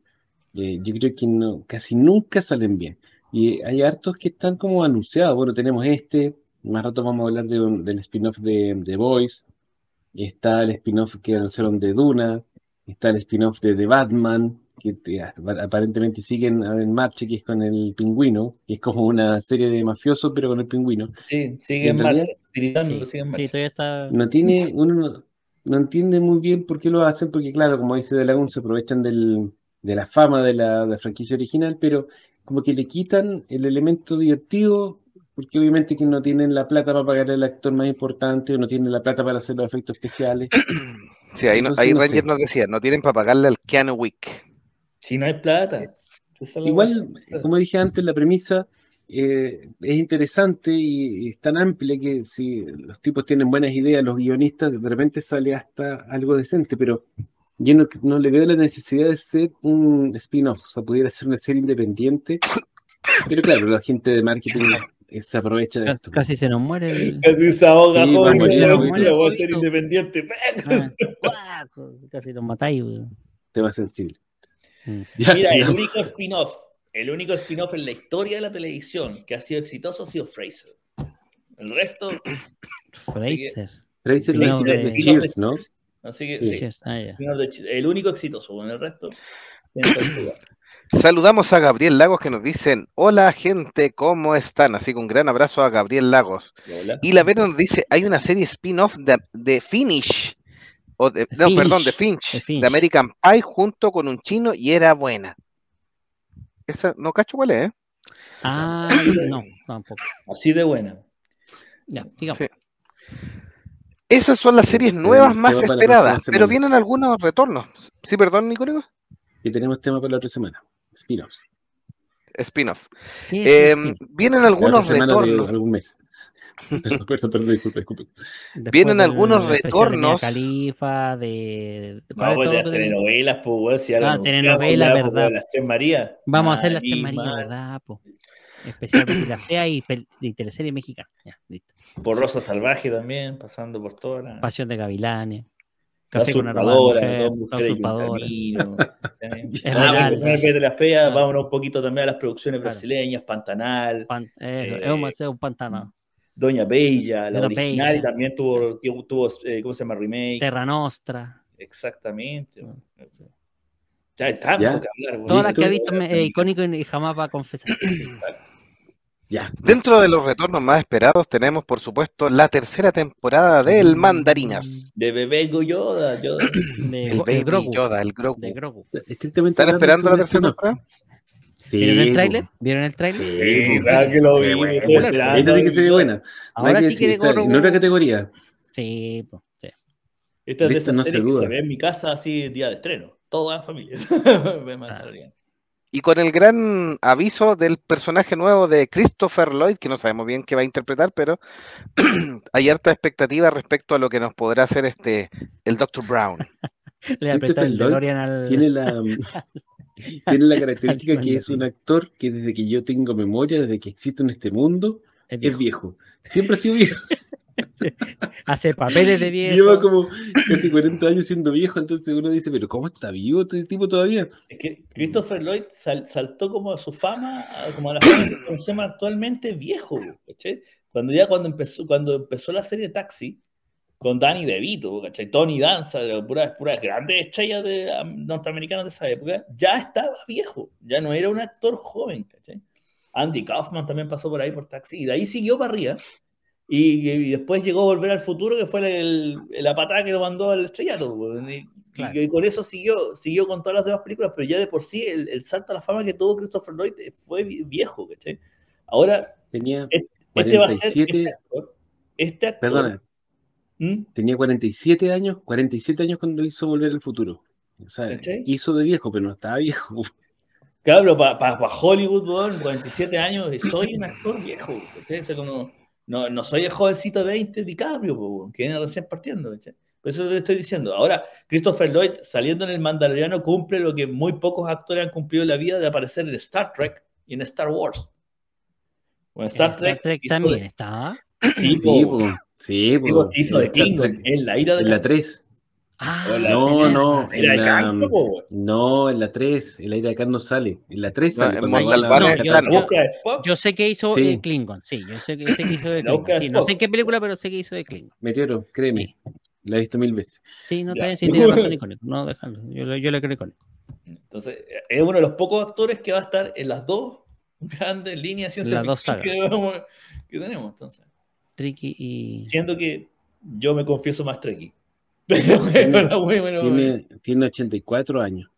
Eh, yo creo que casi nunca salen bien. Y hay hartos que están como anunciados. Bueno, tenemos este, más rato vamos a hablar del spin-off de The Voice. Está el spin-off que anunciaron de Duna. Está el spin-off de The Batman, que te- aparentemente siguen en marcha, que es con el pingüino, que es como una serie de mafiosos, pero con el pingüino. Sí, sigue En marcha, tiritando, Sí, sigue en sí, marcha. todavía está. No tiene, (laughs) uno no, no entiende muy bien por qué lo hacen, porque claro, como dice De Lagún, se aprovechan del, de la fama de la, de la franquicia original, pero como que le quitan el elemento divertido, porque obviamente que no tienen la plata para pagar al actor más importante, o no tienen la plata para hacer los efectos especiales. Sí, ahí, Entonces, ahí no Ranger sé. nos decía, no tienen para pagarle al Keanu Wick. Si no hay plata. la Igual, como dije antes, la premisa eh, es interesante y, y es tan amplia que si los tipos tienen buenas ideas, los guionistas, de repente sale hasta algo decente, pero yo no, no le veo la necesidad de ser un spin-off, o sea, pudiera ser una serie independiente, pero claro, la gente de marketing eh, se aprovecha de Casi, esto. casi se nos muere el. (laughs) Casi se ahoga, Sí, joven, va a morir, a morir. voy a ser independiente. Ah, casi nos matáis. Tema sensible. (laughs) Mira, el único spin-off, el único spin-off en la historia de la televisión que ha sido exitoso ha sido Fraser. El resto, Fraser. Fraser de- de Cheers, ¿no? así que Sí. Cheers. Ah, el único exitoso, bueno, el resto. (laughs) Saludamos a Gabriel Lagos que nos dicen, hola gente, ¿cómo están? Así que un gran abrazo a Gabriel Lagos. Hola. Y la Vero nos dice, hay una serie spin-off de, de Finish, o de- no, Finch, perdón, de Finch, de. American Pie junto con un chino y era buena. Esa, no cacho cuál es, ¿eh? Ah, no, (clears throat) tampoco. Así de buena. Ya, digamos. Sí. Esas son las series Tenemos nuevas más esperadas, pero vienen algunos retornos. Sí, perdón, Nicónico. Y tenemos tema para la otra semana. Spin-offs. Spin-off. ¿Qué es Eh, el spin? vienen La algunos otra semana de retornos. algún mes. (laughs) Perdón, perdón, disculpe, disculpe. Después vienen algunos especial de retornos. Khalifa, de. No, ¿cuál es pues de las telenovelas, pues, weón, si Ah, anunciamos, telenovela, ya, pues, verdad. Las Tres Marías. Vamos a hacer las tres Marías. ¿verdad? Po? Especial Betty la Fea y, y teleserie mexicana. Ya, listo. Por Rosa Salvaje también, pasando por todas las. Pasión de Gavilanes. La Café con aroma de usurpadora, mujer, dos la mujeres y un usurpadora. camino. (laughs) El Ah, de la fea, Ah. vámonos un poquito también a las producciones brasileñas, Pantanal, Pan- eso, Eh, es un, pantano. Doña Bella, la Doña original, y Bella. también tuvo, tuvo, eh, ¿cómo se llama? Remake. Terra Nostra. Exactamente. Mm. Ya hay tanto Ya. que hablar. Todas las que ha visto me- eh, icónico y jamás va a confesar. (coughs) Ya. Dentro de los retornos más esperados tenemos, por supuesto, la tercera temporada del Mandarinas. De bebé Goyoda. Yo... De, El Baby Grogu. Yoda, el Grogu. De Grogu. ¿Están esperando la es tercera temporada? Sí, ¿Vieron el tráiler? ¿Vieron el tráiler? Sí, claro que lo Sí, vi. Esta sí que se ve buena. Ahora sí que de. En otra categoría. Sí, sí. Esta es de esas esta no se duda. se ve en mi casa así día de estreno. Toda la familia. (laughs) Ve Mandalorian. Y con el gran aviso del personaje nuevo de Christopher Lloyd, que no sabemos bien qué va a interpretar, pero (clears throat) hay harta expectativa respecto a lo que nos podrá hacer este el Dr. Brown. (laughs) Le apretó Christopher el Lloyd DeLorean al. Tiene la, (laughs) (laughs) tiene la característica que es un actor que desde que yo tengo memoria, desde que existe en este mundo, es es viejo. viejo. Siempre ha sido viejo. (laughs) Hace papeles de viejo. Lleva como casi 40 años siendo viejo, entonces uno dice, pero ¿cómo está vivo este tipo todavía? Es que Christopher Lloyd sal- saltó como a su fama, como a la fama que conocemos actualmente viejo, ¿cachai? Cuando ya cuando empezó, cuando empezó la serie Taxi, con Danny DeVito, ¿cachai? Tony Danza, de puras, puras grandes estrellas de, am, norteamericanas de esa época, ya estaba viejo, ya no era un actor joven, ¿cachai? Andy Kaufman también pasó por ahí por Taxi, y de ahí siguió para arriba, y, y después llegó Volver al Futuro, que fue el- la patada que lo mandó al estrellato, y, Claro. y, y con eso siguió, siguió con todas las demás películas, pero ya de por sí el, el salto a la fama que tuvo Christopher Lloyd eh, fue vi- viejo, ¿cachai? Ahora, Tenía, este va a ser 47 este actor. Este actor ¿Mm? tenía 47 años, 47 años cuando hizo Volver al Futuro. O sea, ¿Cachai? hizo de viejo, pero no estaba viejo. Claro, para Hollywood, weón, 47 años, y soy un actor viejo. O sea, como, no, no soy el jovencito de 20 DiCaprio, weón, que viene recién partiendo. ¿cachai? Por eso te estoy diciendo. Ahora, Christopher Lloyd, saliendo en el Mandaloriano, cumple lo que muy pocos actores han cumplido en la vida de aparecer en Star Trek y en Star Wars. Bueno, Star, Star Trek, también de- está. Sí, Sí. Sí, se hizo de Klingon, en la ira de En la la, 3. Ah. No, tenés no, en de la-. No, en la 3. El aire acá no sale. En la 3 No, sale. en cuando Montalbán va a la es yo-. La yo- de. Yo sé que hizo Sí. eh, Klingon, sí, yo sé que, sé que hizo de La Klingon. de Sí, no sé en qué película, pero sé que hizo de Klingon. Meteoro, créeme. La he visto mil veces. Sí, no está bien, sí, tiene razón icónico. No, déjalo. Yo, yo le creo icónico. Entonces, es uno de los pocos actores que va a estar en las dos grandes líneas de ciencia ficción que, que tenemos. Entonces, Tricky y. siendo que yo me confieso más Trekkie. (laughs) Pero bueno, bueno, bueno, Tiene, tiene 84 años.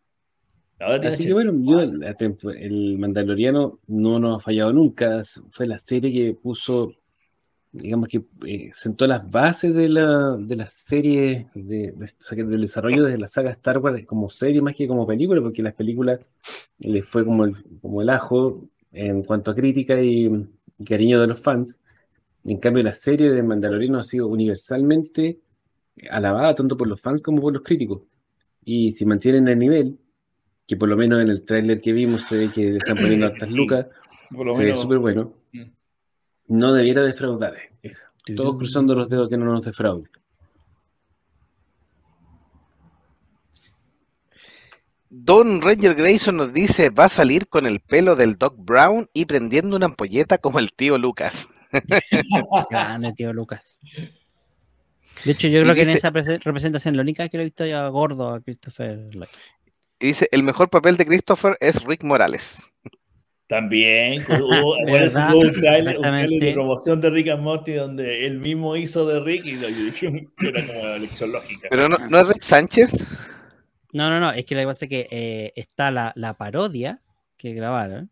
ahora tiene Así que bueno, 84. yo, la tempo- el Mandaloriano no nos ha fallado nunca. Fue la serie que puso, digamos que eh, sentó las bases de la, de la serie, de, de- o sea, que del desarrollo de la saga Star Wars como serie más que como película, porque las películas les fue como el, como el ajo en cuanto a crítica y, y cariño de los fans. En cambio, la serie de Mandaloriano ha sido universalmente alabada tanto por los fans como por los críticos. Y si mantienen el nivel, que por lo menos en el tráiler que vimos se ve que le están poniendo (clears throat) hartas Sí. lucas, Por lo se ve súper bueno, Mm. no debiera defraudar. eh. Todos cruzando los dedos que no nos defraude. Don Ranger Grayson nos dice, va a salir con el pelo del Doc Brown y prendiendo una ampolleta como el tío Lucas. (laughs) Grande, tío Lucas. De hecho, yo Y creo que en esa prese- representación, la única que lo he visto ya gordo a Christopher Lloyd. Y dice, el mejor papel de Christopher es Rick Morales. También (laughs) hubo, verdad, un trailer, un de promoción de Rick and Morty donde él mismo hizo de Rick y lo era como la lección lógica. Pero no, ¿no es Rick Sánchez. No, no, no, es que lo que pasa es que eh, está la, la parodia que grabaron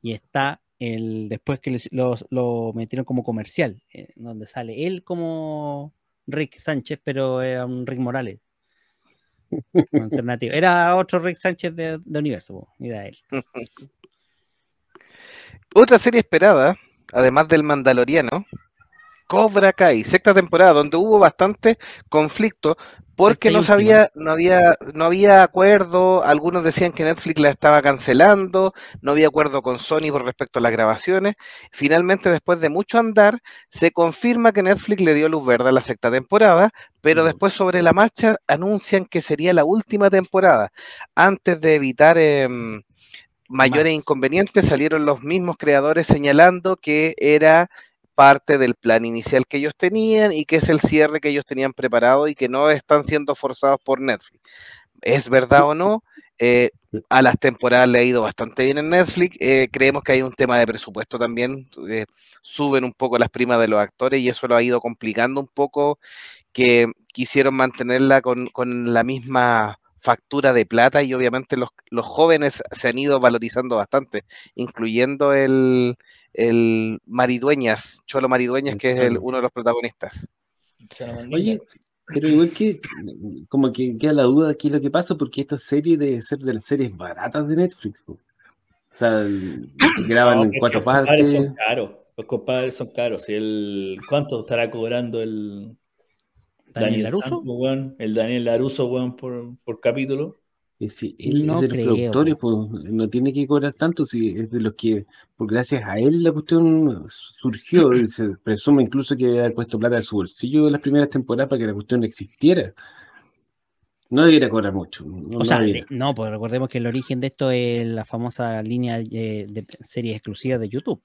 y está el después que lo metieron como comercial, eh, donde sale él como Rick Sánchez, pero era un Rick Morales. Alternativo. Era otro Rick Sánchez de, de universo, era él. (laughs) Otra serie esperada, además del Mandaloriano, Cobra Kai, sexta temporada, donde hubo bastante conflicto porque no sabía, no había, no había acuerdo, algunos decían que Netflix la estaba cancelando, no había acuerdo con Sony por respecto a las grabaciones. Finalmente, después de mucho andar, se confirma que Netflix le dio luz verde a la sexta temporada, pero Mm. después sobre la marcha anuncian que sería la última temporada, antes de evitar em, mayores Más. inconvenientes, salieron los mismos creadores señalando que era parte del plan inicial que ellos tenían y que es el cierre que ellos tenían preparado y que no están siendo forzados por Netflix. ¿Es verdad o no? Eh, a las temporadas le ha ido bastante bien en Netflix. eh, creemos que hay un tema de presupuesto también. eh, suben un poco las primas de los actores y eso lo ha ido complicando un poco que quisieron mantenerla con, con la misma factura de plata y obviamente los, los jóvenes se han ido valorizando bastante, incluyendo el, el Maridueñas, Cholo Maridueñas, que es el- uno de los protagonistas. Oye, pero igual que, como que queda la duda de qué es lo que pasa, porque esta serie debe ser de las series baratas de Netflix. O sea, (coughs) graban No, en cuatro los compadres partes. Son caros. Los compadres son caros. Si el, ¿Cuánto estará cobrando el Daniel Laruso. Santos, weón? El Daniel Laruso, weón, por, por capítulo. Si él No es de los creo, productores, pues no tiene que cobrar tanto, si es de los que, por gracias a él la cuestión surgió, (clears throat) y se presume incluso que había puesto plata de su bolsillo en las primeras temporadas para que la cuestión existiera. No debiera cobrar mucho. No, O sea, no pues recordemos que el origen de esto es la famosa línea de series exclusivas de YouTube.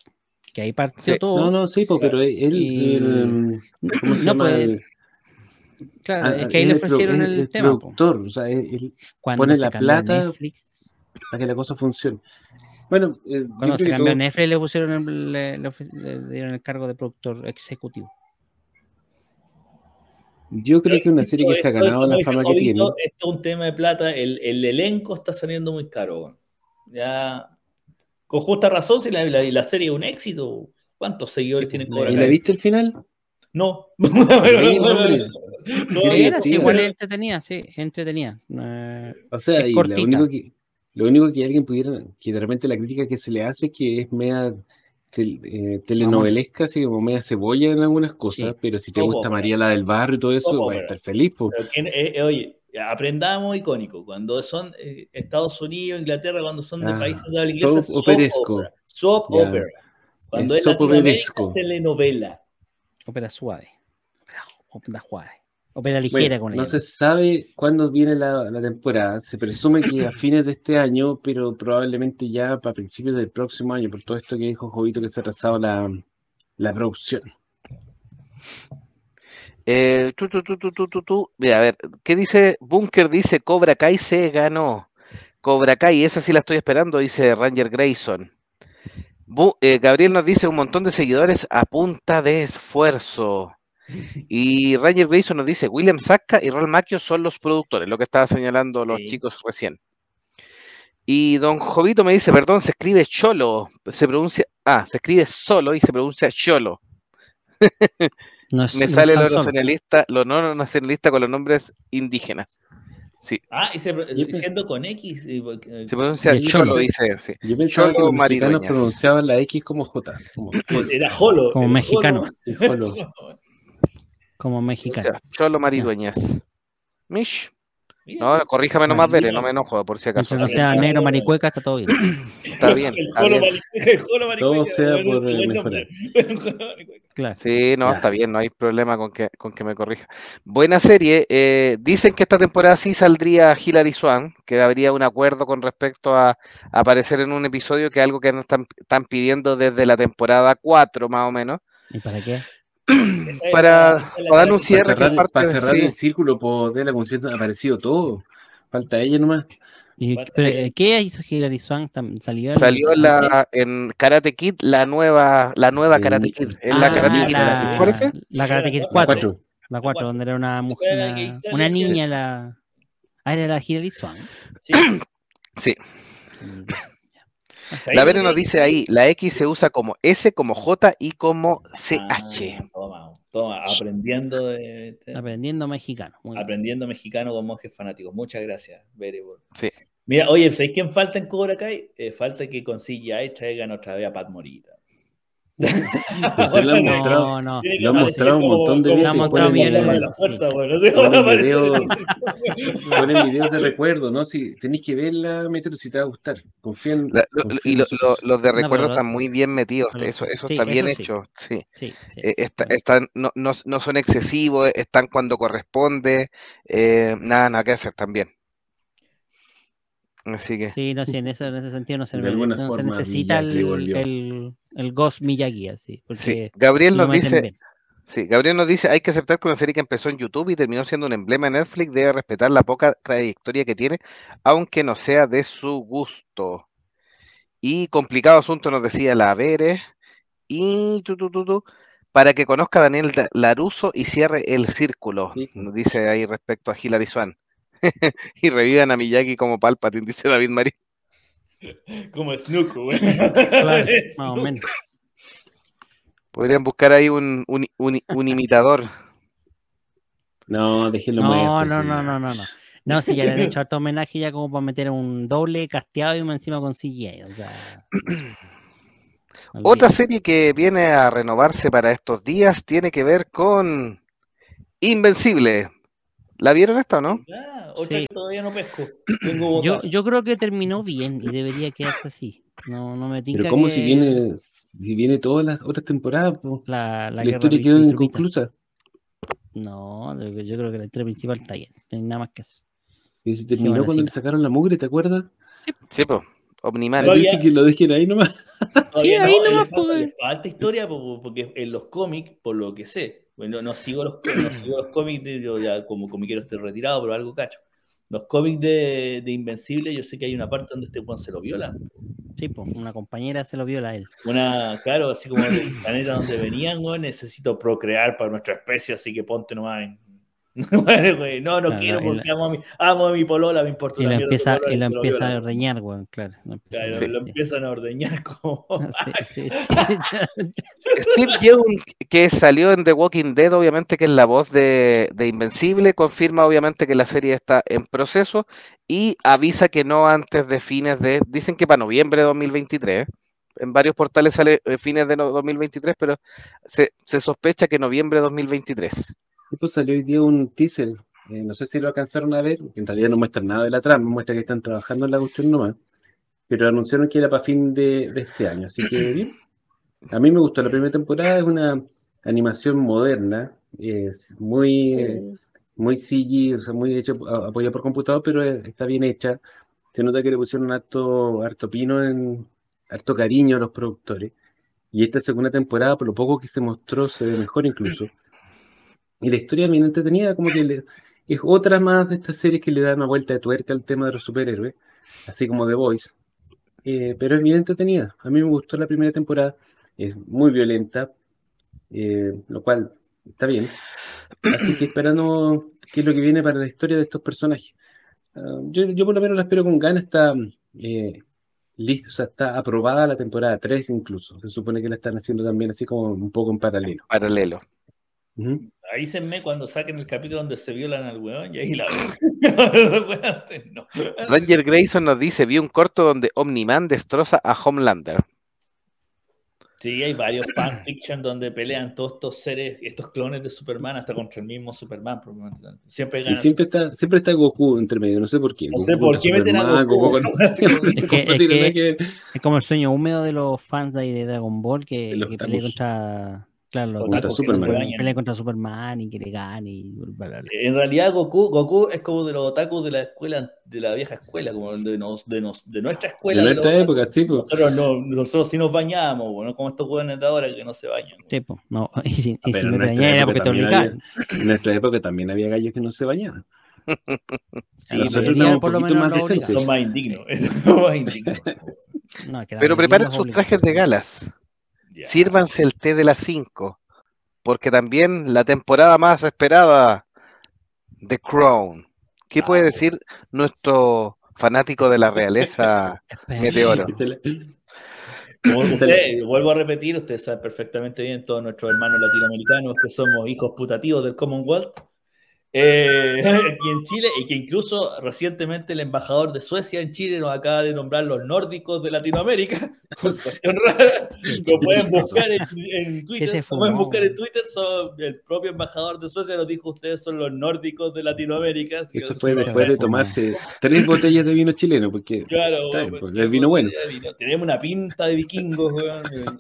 Que ahí partió Sí. todo. No, no, sí, pues, pero él, Y- el- ¿cómo se No, llama? pues, El- Claro, ah, es que ahí le el ofrecieron es el, el tema. productor, o sea, él- él- Cuando pone se la plata Netflix, para que la cosa funcione. Bueno, eh, cuando se cambió a todo- Netflix le pusieron el- le, le ofre- le dieron el cargo de productor ejecutivo. yo creo que es una serie que se ha ganado la fama que tiene. Esto es un tema de plata. El, el elenco está saliendo muy caro. Ya, con justa razón, si la, la, la serie es un éxito. ¿Cuántos seguidores Sí, tienen pues, Cobra ¿Y la viste al final? No. Sí, hombre. Todavía Era, sí, divertida. igual es entretenida, sí, entretenida. Eh, O sea, y lo único que lo único que alguien pudiera, que de repente la crítica que se le hace es que es media tel- eh, telenovelesca, así como media cebolla en algunas cosas, Sí. pero si te gusta. María la del barrio y todo eso, Soap vas a estar feliz, quién- eh, eh, oye, aprendamos icónico. Cuando son eh, Estados Unidos, Inglaterra, cuando son de Ah, países de habla inglesa, soap operesco. opera. Soap opera. Cuando Es es telenovela. ópera suave. Ópera suave. Ópera ligera Bueno, con no ella. se sabe cuándo viene la, la temporada. Se presume que a (clears throat) fines de este año, pero probablemente ya para principios del próximo año, por todo esto que dijo Jovito que se ha atrasado la, la producción. Eh, tu, tu, tu, tu, tu, tu, tu. Mira, a ver, ¿qué dice? Bunker dice Cobra Kai se ganó. Cobra Kai, esa sí la estoy esperando, dice Ranger Grayson. Bu- eh, Gabriel nos dice un montón de seguidores a punta de esfuerzo. Y Ranger Grayson nos dice William Sacca y Ral Macchio son los productores, lo que estaba señalando los Sí. chicos recién. Y don Jovito me dice, perdón, se escribe Cholo, se pronuncia, ah, se escribe solo y se pronuncia Cholo. No (laughs) es- Me no sale lo nacionalista, lo no nacionalista con los nombres indígenas. Sí, Ah, y se, diciendo con X. eh, se pronuncia Cholo, dice, sí. Yo pensaba que Cholo los mexicanos pronunciaban la X como J. Como Era Jolo. Como era mexicano. (laughs) Jolo. Como O mexicano. sea, Cholo Maridueñas. Mish. No, corríjame nomás, Bere, no me enojo, por si acaso. Mientras no sea negro maricueca, está todo bien. (coughs) Está bien, El está Jolo bien. Maricueca, (laughs) el Jolo Maricueca, Todo sea por, Maricueca. Claro. Sí, no, está bien, no hay problema con que, con que me corrija. Buena serie. eh, dicen que esta temporada sí saldría Hilary Swan, que habría un acuerdo con respecto a, a aparecer en un episodio, que es algo que nos están, están pidiendo desde la temporada 4, más o menos, ¿Y para qué? (clears throat) Para, para darle un cierre para cerrar, parte para cerrar sí. el círculo por de la concierto ha aparecido todo. Falta ella nomás. ¿Y, pero, eh, ¿Qué hizo Hilary Swank? ¿Salió en- Salió en, la, en Karate Kid, la nueva, la nueva Sí. Karate Kid. Es Ah, la Karate Kid, la, ¿te parece? la Karate Kid La 4. Cuatro. La 4, donde era una mujer, una, una niña, la... Ah, era la Hilary Swank. Sí. Sí. La Vere nos dice ahí, la X se usa como S, como J y como CH. Ah, toma, toma, aprendiendo, de- de- Aprendiendo mexicano. Muy bien. aprendiendo mexicano con monjes fanáticos. Muchas gracias, Bere. por- Sí. Mira, oye, ¿sabéis quién falta en Cobra Kai? Eh, falta que con CGI traigan otra vez a Pat Morita. Pues lo No, mostrado. no. Lo aparecer mostrado un montón de veces. Lo como mostrado ponen, videos de recuerdo, ¿no? Si tenéis que verla, Metro, si te va a gustar. Confía en, La- lo- confía y lo- los de recuerdo están muy bien metidos, pero- eso, eso sí, está bien eso sí. hecho, sí. Sí, sí. Eh, está- están, no, no, no son excesivos, están cuando corresponde, eh, nada, nada que hacer también. Así que, Sí, no, sí, en, eso, en ese sentido no se, De alguna no se forma, necesita el, el Ghost Miyagi, así. sí. Porque Gabriel nos dice, bien. sí, Gabriel nos dice, hay que aceptar que una serie que empezó en YouTube y terminó siendo un emblema Netflix debe respetar la poca trayectoria que tiene, aunque no sea de su gusto. Y complicado asunto nos decía la Veres. Y tu, tu, tu, tu, para que conozca a Daniel Da- Laruso y cierre el círculo, Sí. nos dice ahí respecto a Hilary Swan. (laughs) y revivan a Miyagi como Palpatine, dice David Marín. Como Snook, güey. Claro, (laughs) más o menos. Podrían buscar ahí un, un, un- un imitador. No, déjenlo No, no, no, no, no, no. No, si ya le han hecho harto homenaje ya como para meter un doble casteado y más encima con CGI. O sea, (clears throat) Otra serie que viene a renovarse para estos días tiene que ver con Invencible. ¿La vieron esta o no? Otra Sí. que todavía no pesco. (clears throat) Tengo Yo, yo creo que terminó bien y debería quedarse así. No, no me tinca Pero ¿cómo que si viene, si viene todas las otras temporadas? po? la, Si la historia quedó inconclusa. No, yo creo que la historia principal está bien. No hay nada más que eso. Y se terminó cuando le sacaron la mugre, ¿te acuerdas? Sí, pues. Omniman. Todavía- Dice que lo dejen ahí nomás. Sí, ahí no, nomás, le, falta, pues. le falta historia po- porque en los cómics, por lo que sé, bueno, no, sigo los, no sigo los cómics, de- yo ya como comiquero estoy retirado, pero algo cacho. Los cómics de, de Invencible, yo sé que hay una parte donde este Juan se lo violan. Sí, pues, una compañera se lo viola a él. Una, claro, así como del planeta donde venían, güey, necesito procrear para nuestra especie, así que ponte nomás en... (laughs) Bueno, güey, no, no Claro, quiero la- porque amo a mi, amo a mi polola, me importa Y una empieza, polola y lo empieza a ordeñar, weón, claro. Lo empieza a Claro, Sí. lo ordeñar. empiezan a ordeñar (laughs) como... (laughs) Sí, sí, sí. Steve Yeun, que salió en The Walking Dead, obviamente que es la voz de, de Invencible, confirma obviamente que la serie está en proceso y avisa que no antes de fines de, dicen que para noviembre de 2023. En varios portales sale eh, fines de no- 2023, pero se, se sospecha que noviembre de 2023. Después salió hoy día un teaser. eh, no sé si lo alcanzaron a ver, porque en realidad no muestran nada de la trama, muestra que están trabajando en la cuestión nomás. Pero anunciaron que era para fin de, de este año, así que bien. A mí me gustó la primera temporada, es una animación moderna, es muy, muy CG, o sea, muy hecha, a- apoyada por computador, pero es- está bien hecha. Se nota que le pusieron harto, harto pino, en, harto cariño a los productores. Y esta segunda temporada, por lo poco que se mostró, se ve mejor incluso. Y la historia es bien entretenida, como que le- es otra más de estas series que le dan una vuelta de tuerca al tema de los superhéroes, así como The Voice. Eh, pero es bien entretenida. A mí me gustó la primera temporada, es muy violenta, eh, lo cual está bien. Así que esperando qué es lo que viene para la historia de estos personajes. Ah, yo, yo por lo menos la espero con ganas, está eh, lista, o sea, está aprobada la temporada 3 incluso. Se supone que la están haciendo también así como un poco en paralelo. Paralelo. Ujú. Avísenme cuando saquen el capítulo donde se violan al weón y ahí la veo. (laughs) (laughs) no. Ranger Grayson nos dice, vi un corto donde Omni-Man destroza a Homelander. Sí, hay varios fanfiction donde pelean todos estos seres, estos clones de Superman hasta contra el mismo Superman. Siempre Y ganan. siempre está, siempre está Goku entre medio, no sé por qué. No sé por qué meten a Goku. Es como el sueño húmedo de los fans de, ahí de Dragon Ball que, que pelea contra. Claro, no que bañan. pelea contra Superman y que le gane y bla. En realidad Goku, Goku es como de los otakus de la escuela, de la vieja escuela, como de, nos, de, nos, de nuestra De escuela. de los nuestra época, sí, pues. Nosotros, no, nosotros sí nos bañamos, bueno, como estos jóvenes de ahora que no se bañan. Sí, po, no, (laughs) y si, y Ah, si en me nuestra dañé era época porque te también obligaban. había- En nuestra época también había gallos que no se bañaban. (laughs) Sí, nosotros un por lo menos más decentes. son más indignos. (laughs) son más indignos. No, Pero preparen sus obligaban. trajes de galas. Ya. Sírvanse el té de las 5. Porque también la temporada más esperada, The Crown. ¿Qué Ah, puede bueno. decir nuestro fanático de la realeza. (laughs) Meteoro? Usted- vuelvo a repetir, ustedes saben perfectamente bien, todos nuestros hermanos latinoamericanos, que somos hijos putativos del Commonwealth, eh, (laughs) aquí en Chile, y que incluso recientemente el embajador de Suecia en Chile nos acaba de nombrar los nórdicos de Latinoamérica. (laughs) Rara. (laughs) Lo pueden buscar en, en Twitter. Lo pueden buscar en Twitter. son- el propio embajador de Suecia nos dijo: Ustedes son los nórdicos de Latinoamérica. Eso es fue después de tomarse tres botellas de vino chileno, porque Claro, Está bien, weón, pues, el vino bueno. Tenemos una pinta de vikingos, weón.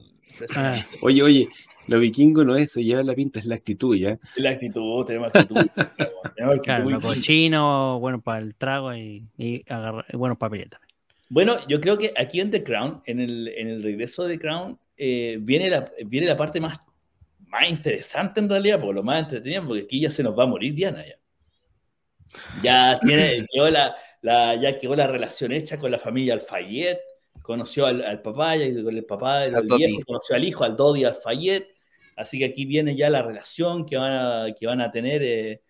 Ah. Oye, oye, lo vikingo no es eso, lleva la pinta, es la actitud, ¿ya? La actitud, tenemos actitud. (laughs) tenemos actitud claro, cochinos, bueno para el trago y, y agarrar, bueno para pelear también. Bueno, yo creo que aquí en The Crown, en el, en el regreso de The Crown, eh, viene, la, viene la parte más, más interesante en realidad, por lo más entretenido, porque aquí ya se nos va a morir Diana ya. Ya tiene, (clears throat) quedó la, la- ya quedó la relación hecha con la familia Alfayet, conoció al, al papá, ya con el papá del viejo, conoció al hijo, al Dodi Alfayet, así que aquí viene ya la relación que van a, que van a tener eh,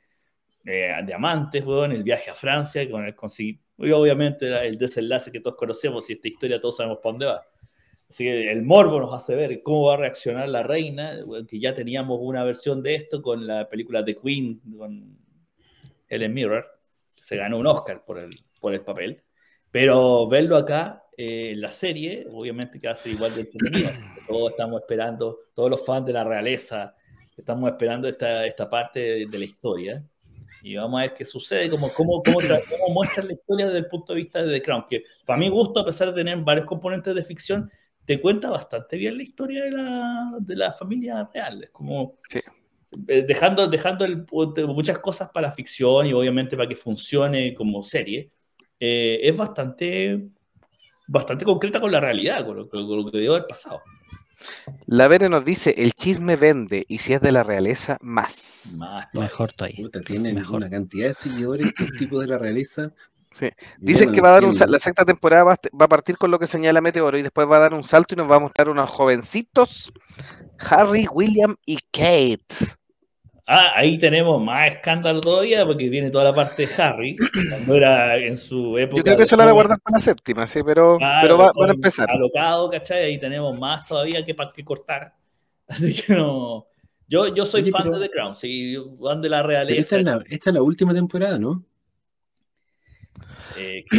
eh, de amantes, weón, el viaje a Francia, con el consegui- y obviamente el desenlace que todos conocemos y esta historia todos sabemos para dónde va. Así que el morbo nos hace ver cómo va a reaccionar la reina, que ya teníamos una versión de esto con la película The Queen, con Helen Mirror, se ganó un Oscar por el, por el papel, pero verlo acá eh, la serie, obviamente que ser igual de entretenido. Todos estamos esperando, todos los fans de la realeza, estamos esperando esta, esta parte de, de la historia. Y vamos a ver qué sucede, cómo, cómo, cómo, cómo muestran la historia desde el punto de vista de The Crown, que para mi gusto, a pesar de tener varios componentes de ficción, te cuenta bastante bien la historia de la, de la familia real. Es como Sí. eh, dejando, dejando el- muchas cosas para ficción y obviamente para que funcione como serie, eh, es bastante, bastante concreta con la realidad, con lo, con lo que debe haber pasado. La Vere nos dice, el chisme vende y si es de la realeza, más. Más todavía. Mejor todavía. Puta, tienen Mejor. una cantidad de seguidores, estos tipos de la realeza. Sí. Dicen que va a dar un la sexta temporada va a partir con lo que señala Meteoro y después va a dar un salto y nos va a mostrar unos jovencitos, Harry, William y Kate. Ah, ahí tenemos más escándalo todavía porque viene toda la parte de Harry, cuando era en su época. Yo creo que eso lo van a joven. guardar para la séptima, sí, pero, Claro, pero va- van a empezar. Alocado, ¿cachai? Ahí tenemos más todavía que, que cortar. (laughs) Así que no. Yo, yo soy Oye, fan pero- de The Crown, sí, fan de la realeza. esta, es la, esta es la última temporada, ¿no? Eh, que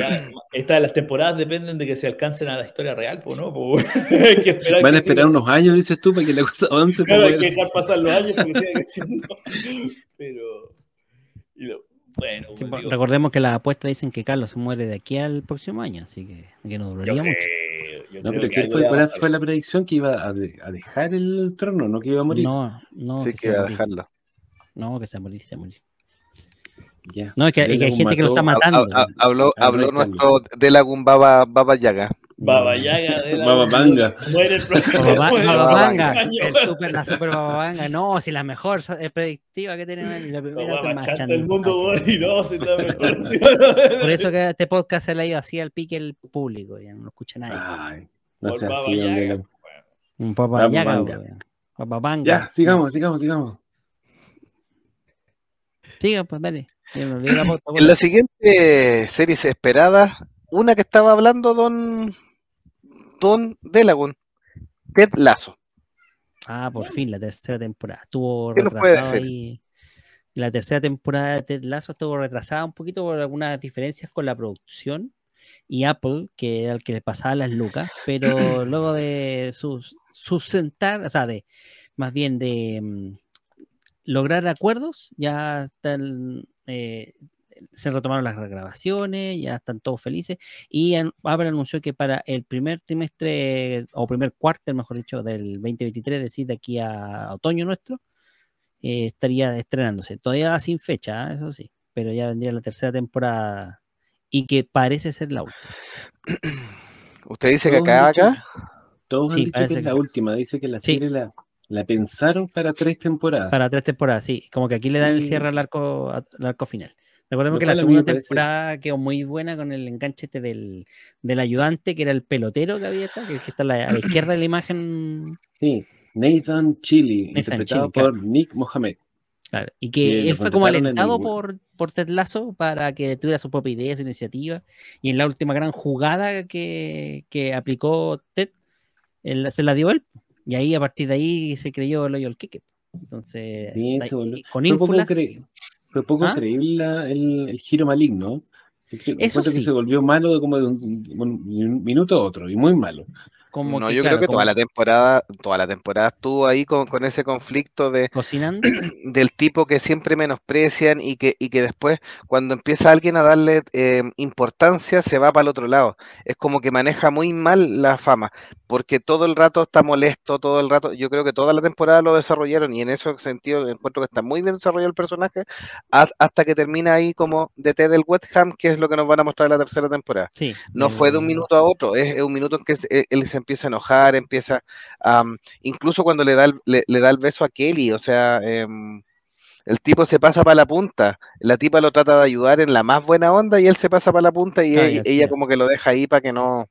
estas de las temporadas dependen de que se alcancen a la historia real, pues, ¿no? Pues, (laughs) hay que esperar Van a que esperar siga- unos años, dices tú, para que la cosa avance. Claro, hay que dejar pasar los años (laughs) porque. Pero. y lo- bueno, Sí, digo, recordemos que las apuestas dicen que Carlos se muere de aquí al próximo año, así que, que no yo duraría mucho. creo, yo No, pero que ¿qué algo fue, a fue la predicción que iba a, de- a dejar el trono, no que iba a morir? No, no, Sí, que que va a a morir. dejarlo. No, que se va a morir, se va a morir. Ya. No, es que, es que hay gente que lo está matando. Ha- ha- Habló, habló rey nuestro de la Baba, Baba Yaga. Baba Yaga de la Baba Vanga. Se muere el Baba- Baba año. el super, la super Baba. No, si la mejor sa- eh, predictiva que tenemos la primera más Chanta chan- el mundo, ah, y no, se está (laughs) mejor. Por eso que este podcast se le ha ido así al pique el público, ya no lo escucha nadie. Ay, no sé Baba así, Yaga. no. Un Baba Baba Yaga. Baba Vanga. Ya, sigamos, sigamos, sigamos. Siga, pues dale. (clears throat) En la siguiente serie esperada, una que estaba hablando Don Don Delagun, Ted Lazo. Ah, por fin, la tercera temporada. Estuvo ¿Qué nos puede retrasado decir? ahí. La tercera temporada de Ted Lasso estuvo retrasada un poquito por algunas diferencias con la producción y Apple, que era el que le pasaba las lucas, pero (clears throat) luego de sus, sustentar, o sea, de más bien de mm, lograr acuerdos, ya están, eh, se retomaron las regrabaciones, ya están todos felices y Apple anunció que para el primer trimestre o primer cuarto, mejor dicho, del 2023, es decir, de aquí a otoño nuestro, eh, estaría estrenándose. Todavía sin fecha, ¿eh? eso sí, pero ya vendría la tercera temporada y que parece ser la última. (clears throat) Usted dice que acaba acá. Todos Sí, han dicho que parece es que la sí. última. Dice que la Sí. serie la, la pensaron para tres temporadas. Para tres temporadas, sí, como que aquí le dan el cierre al arco, al arco final. Recordemos que la segunda parece- temporada quedó muy buena con el enganche este del, del ayudante, que era el pelotero que había que, está a la, a la izquierda de la imagen. Sí, Nathan Chili, Nathan interpretado Chili, por Nick Mohamed. Claro, y que Y él fue como alentado por, por Ted Lasso para que tuviera su propia idea, su iniciativa. Y en la última gran jugada que, que aplicó Ted, él- se la dio él. Y ahí, a partir de ahí, se creyó el hoyo al Kike. Entonces, Sí, y con Fue poco, ínfulas, fue poco ¿Ah? creíble la- el, el giro maligno. Eso encuentro que sí. se volvió malo de como de un, de un minuto a otro, y muy malo. Como no, que, yo claro, creo que como toda la temporada, toda la temporada estuvo ahí con, con ese conflicto de, cocinando. (clears throat) del tipo que siempre menosprecian y que, y que después cuando empieza alguien a darle eh, importancia se va para el otro lado. Es como que maneja muy mal la fama, porque todo el rato está molesto, todo el rato, yo creo que toda la temporada lo desarrollaron y en ese sentido encuentro que está muy bien desarrollado el personaje ha- hasta que termina ahí como de Ted del West Ham, que es lo que nos van a mostrar en la tercera temporada. Sí, No fue de un minuto a otro, es, es un minuto en que él, él se empieza a enojar, empieza a... incluso cuando le da el, le, le da el beso a Kelly, o sea, em, el tipo se pasa para la punta, la tipa lo trata de ayudar en la más buena onda y él se pasa para la punta y Ah, ella, como que lo deja ahí para que no...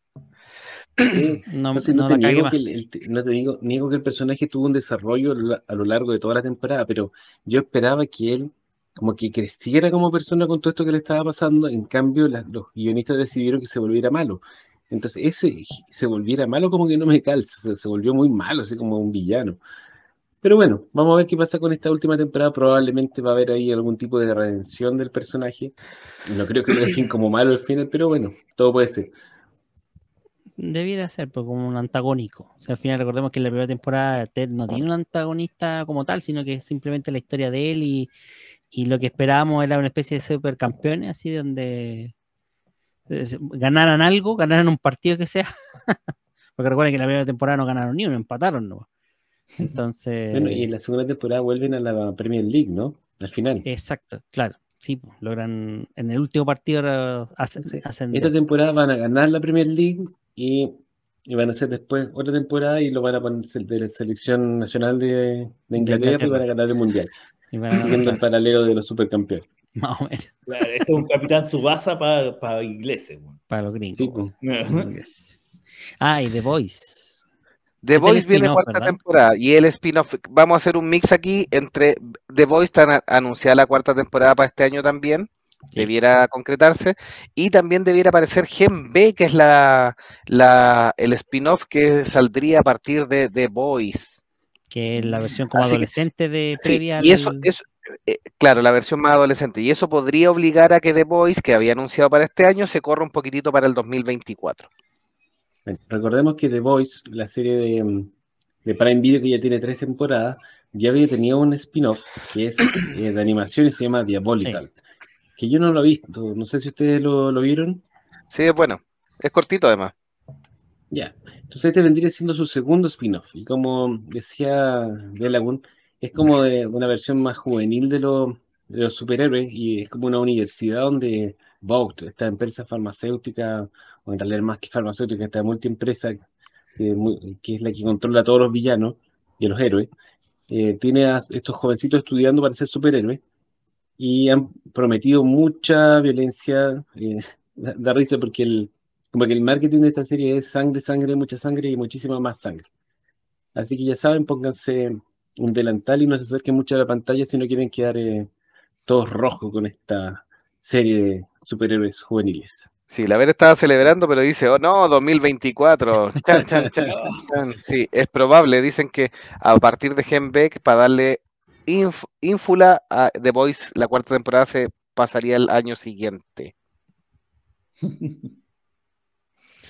Sí, (clears throat) No, te niego que el, el- no te digo, niego que el personaje tuvo un desarrollo a lo, a lo largo de toda la temporada, pero yo esperaba que él como que creciera como persona con todo esto que le estaba pasando, en cambio la- los guionistas decidieron que se volviera malo. Entonces ese se volviera malo como que no me calza, se, volvió muy malo, así como un villano. Pero bueno, vamos a ver qué pasa con esta última temporada. Probablemente va a haber ahí algún tipo de redención del personaje. No creo que lo dejen como malo al final, pero bueno, todo puede ser. Debiera ser pues, como un antagónico. O sea, al final recordemos que en la primera temporada Ted no tiene un antagonista como tal, sino que es simplemente la historia de él y, y lo que esperábamos era una especie de supercampeones, así donde ganaran algo, ganaran un partido que sea. (laughs) Porque recuerden que en la primera temporada no ganaron ni uno, empataron, ¿no? Entonces, Bueno, y en la segunda temporada vuelven a la Premier League, ¿no? Al final. exacto, claro. Sí, logran en el último partido eh, ascender. Esta temporada van a ganar la Premier League y, y van a hacer después otra temporada y lo van a poner de la selección nacional de, de Inglaterra y Inglaterra. van a ganar el mundial. Y van a ganar, Siguiendo el paralelo de los supercampeones. (laughs) más o menos, Claro, Esto es un capitán Subasa para ingleses. güey. para los gringos. Sí, bueno. pues. Ah, y The Voice. The Este Voice viene cuarta ¿verdad? temporada y el spin-off, vamos a hacer un mix aquí entre The Voice, está na- anunciada la cuarta temporada para este año también, Sí. debiera concretarse, y también debiera aparecer Gen B, que es la, la, el spin-off que saldría a partir de The Voice. que es la versión como Así que- adolescente de Sí, previa y eso, al- eso eh, claro, la versión más adolescente, y eso podría obligar a que The Voice, que había anunciado para este año, se corra un poquitito para el 2024. Bueno, recordemos que The Voice, la serie de, mm, de Prime Video que ya tiene tres temporadas, ya había tenido un spin-off que es (coughs) eh, de animación y se llama Diabolical. Que yo no lo he visto, no sé si ustedes lo, lo vieron. Sí, es bueno, es cortito además. Ya, entonces este vendría siendo su segundo spin-off. Y como decía Delagun, es como de una versión más juvenil de, lo- de los superhéroes y es como una universidad donde Vogt, esta empresa farmacéutica, o en realidad más que farmacéutica, esta multiempresa que, que es la que controla a todos los villanos y a los héroes, eh, tiene a estos jovencitos estudiando para ser superhéroes y han prometido mucha violencia. Eh, (laughs) da, da, risa porque el, como que el marketing de esta serie es sangre, sangre, mucha sangre y muchísima más sangre. Así que ya saben, pónganse un delantal y no se acerquen mucho a la pantalla si no quieren quedar eh, todos rojos con esta serie de superhéroes juveniles. Sí, la Ver estaba celebrando, pero dice, oh no, 2024. Chan, (laughs) chan, chan, chan. Sí, es probable. Dicen que a partir de Gen Beck, para darle inf ínfula a The Voice, la cuarta temporada se pasaría el año siguiente. (laughs)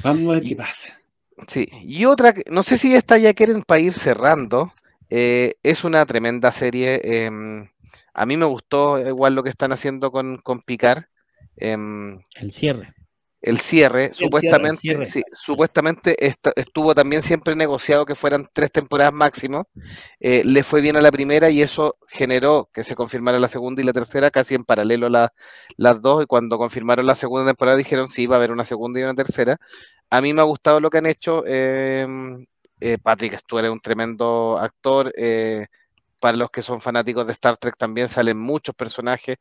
Vamos a ver qué pasa. Sí, y otra, no sé si esta ya quieren para ir cerrando. Eh, es una tremenda serie. Eh, a mí me gustó igual lo que están haciendo con, con Picar. Eh, el cierre. El cierre, el supuestamente, cierre, el cierre. Sí, supuestamente est estuvo también siempre negociado que fueran tres temporadas máximo. Eh, le fue bien a la primera y eso generó que se confirmara la segunda y la tercera casi en paralelo la, las dos. Y cuando confirmaron la segunda temporada dijeron sí, va a haber una segunda y una tercera. A mí me ha gustado lo que han hecho. Eh, Patrick Stewart es un tremendo actor. Eh, para los que son fanáticos de Star Trek también salen muchos personajes.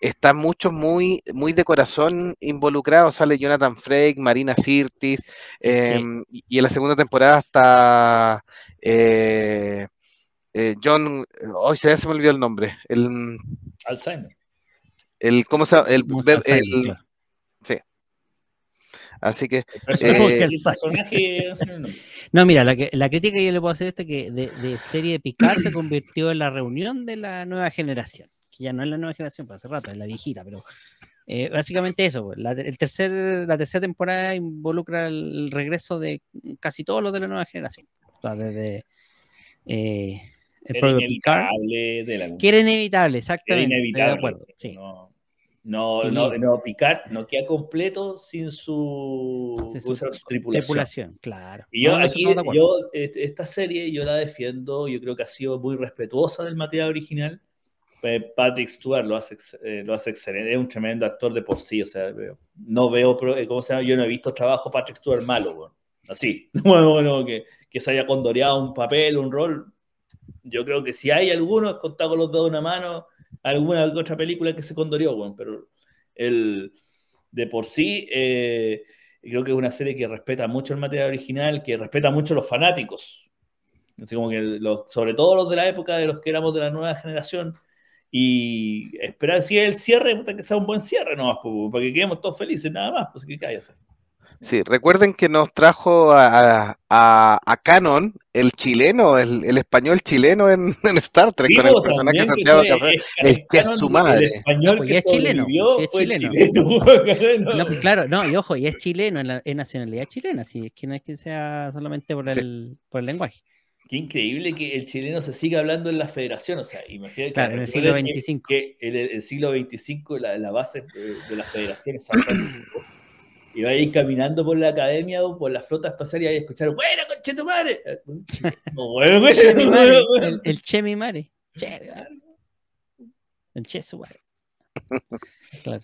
Están muchos muy, muy de corazón involucrados. Sale Jonathan Frakes, Marina Sirtis. Eh, sí. Y en la segunda temporada está eh, eh, John. Hoy oh, se, me olvidó el nombre. El, Alzheimer. El, ¿Cómo se llama? El, el, el, sí. Así que. Eh, personaje, no, mira, la, que, la, crítica que yo le puedo hacer es que de, de, serie de Picard se convirtió en la reunión de la nueva generación. Que ya no es la nueva generación, para hace rato, es la viejita, pero. Eh, básicamente eso, la, el tercer, la tercera temporada involucra el regreso de casi todos los de la nueva generación. O sea, desde. Eh, el propio Picard. De la... Que era inevitable, exactamente. Era inevitable. De acuerdo, sí. No. No, sí. no, no, Picard no queda completo sin su, sí, su, tripulación. tripulación. Claro. Y yo no, aquí, no yo, esta serie yo la defiendo, yo creo que ha sido muy respetuosa del material original. Patrick Stewart lo hace, eh, lo hace excelente, es un tremendo actor de por sí, o sea, no veo, ¿cómo se llama? Yo no he visto trabajo Patrick Stewart malo, bueno. así, (laughs) bueno, bueno, que, que se haya condoreado un papel, un rol. Yo creo que si hay alguno, es contado con los dedos de una mano, alguna otra película que se condorió, bueno, pero el, de por sí eh, creo que es una serie que respeta mucho el material original, que respeta mucho los fanáticos, así como que los, sobre todo los de la época de los que éramos de la nueva generación, y esperar si es el cierre, que sea un buen cierre nomás, para que quedemos todos felices, nada más, pues que cállese. Sí, recuerden que nos trajo a, a, a Canon el chileno, el, el español chileno en, (laughs) en, Star Trek, Vivo, con el personaje de Santiago Café, el que es su madre. El español No, que es chileno, sí, es chileno. (laughs) chileno. No, claro, no, y ojo, y es chileno, en, la, en nacionalidad chilena, así es que no es que sea solamente por Sí. el, por el lenguaje. Qué increíble que el chileno se siga hablando en la federación. O sea, imagínate Claro, en el siglo que- XXV. Que, el, el siglo XXV, la, la base de, de la federación es San Francisco. Y va a ir caminando por la academia o por la flota espacial y va a escuchar, ¡Buena, conche tu madre! (laughs) Bueno, bueno, bueno, bueno. el, el Che mi mare. Che, mi mare. El Che su mare. Claro.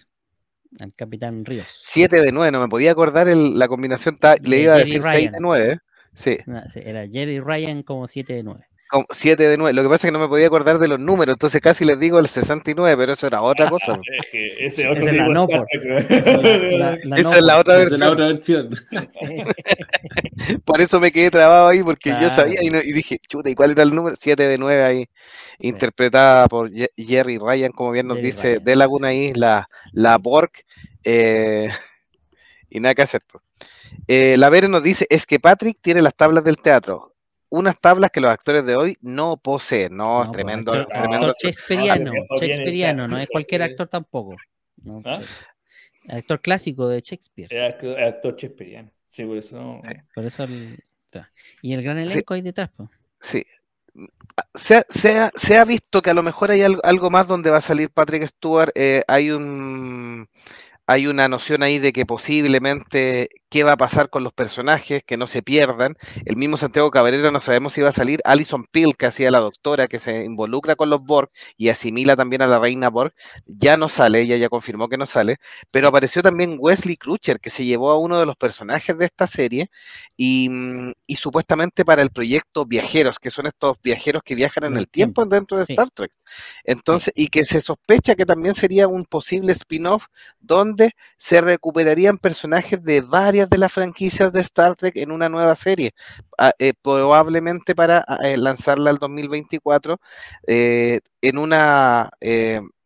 El Capitán Ríos. 7 de 9, no me podía acordar el- la combinación, ta- le iba a decir 6 Ryan. de 9, sí, No, sí, era Jerry Ryan como 7 de 9. 7 de 9, lo que pasa es que no me podía acordar de los números, entonces casi les digo el 69, pero eso era otra cosa. (laughs) Es que Ese otro es la no por. Trek, La, ¿no? la- (laughs) la Esa no es la otra Esa es la versión, otra versión. (laughs) por eso me quedé trabado ahí, porque yo sabía y, no- y dije, chuta, ¿y cuál era el número? 7 de 9 ahí, interpretada por Jerry Ryan, como bien nos Jerry dice, Ryan. de Laguna ahí, la, Borg, eh, y nada que hacer. pues. Eh, la Vere nos dice, es que Patrick tiene las tablas del teatro, unas tablas que los actores de hoy no poseen, no, es No, tremendo, pues, actor, tremendo. actor shakespeariano, No, pero viene shakespeariano, de no es cualquier sí. actor tampoco. No, ¿Ah? sí. Actor clásico de Shakespeare. Era actor, actor shakespeariano. Sí, por eso. Sí. Por eso el-. Y el gran elenco ahí detrás, pues. Sí. Se ha, se ha- se ha visto que a lo mejor hay algo, algo más donde va a salir Patrick Stewart. eh, hay un hay una noción ahí de que posiblemente qué va a pasar con los personajes, que no se pierdan. El mismo Santiago Cabrera no sabemos si va a salir. Alison Peel, que hacía la doctora, que se involucra con los Borg y asimila también a la reina Borg, ya no sale, ella ya confirmó que no sale, pero apareció también Wesley Crusher, que se llevó a uno de los personajes de esta serie y, mm, y supuestamente para el proyecto Viajeros, que son estos viajeros que viajan en el tiempo dentro de. Star Trek. Entonces, y que se sospecha que también sería un posible spin-off donde se recuperarían personajes de varias de las franquicias de Star Trek en una nueva serie, ah, eh, probablemente para ah, eh, lanzarla al 2024 eh, en una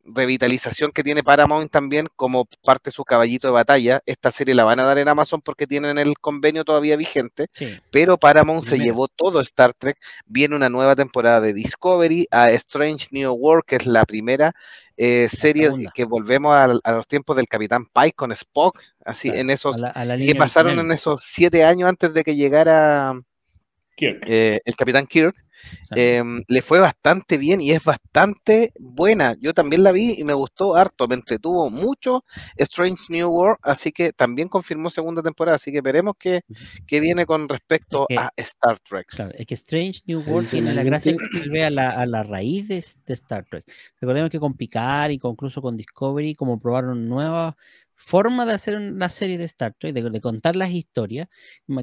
revitalización que tiene Paramount también como parte de su caballito de batalla. Esta serie la van a dar en Amazon porque tienen el convenio todavía vigente, Sí. pero Paramount se llevó todo Star Trek. Viene una nueva temporada de Discovery, a Strange New World, que es la primera eh, serie que volvemos a, a los tiempos del Capitán Pike con Spock, así Claro, en a esos la, a la que pasaron en esos siete años antes de que llegara Kirk. eh, el Capitán Kirk. Claro. em, le fue bastante bien y es bastante buena. Yo también la vi y me gustó harto, me entretuvo mucho Strange New World, así que también confirmó segunda temporada, así que veremos qué, qué viene con respecto a Star Trek. Claro, es que Strange New World tiene la gracia que vuelve a la, a la raíz de, de Star Trek. Recordemos que con Picard y con- incluso con Discovery, como probaron nuevas formas de hacer una serie de Star Trek, de, de contar las historias,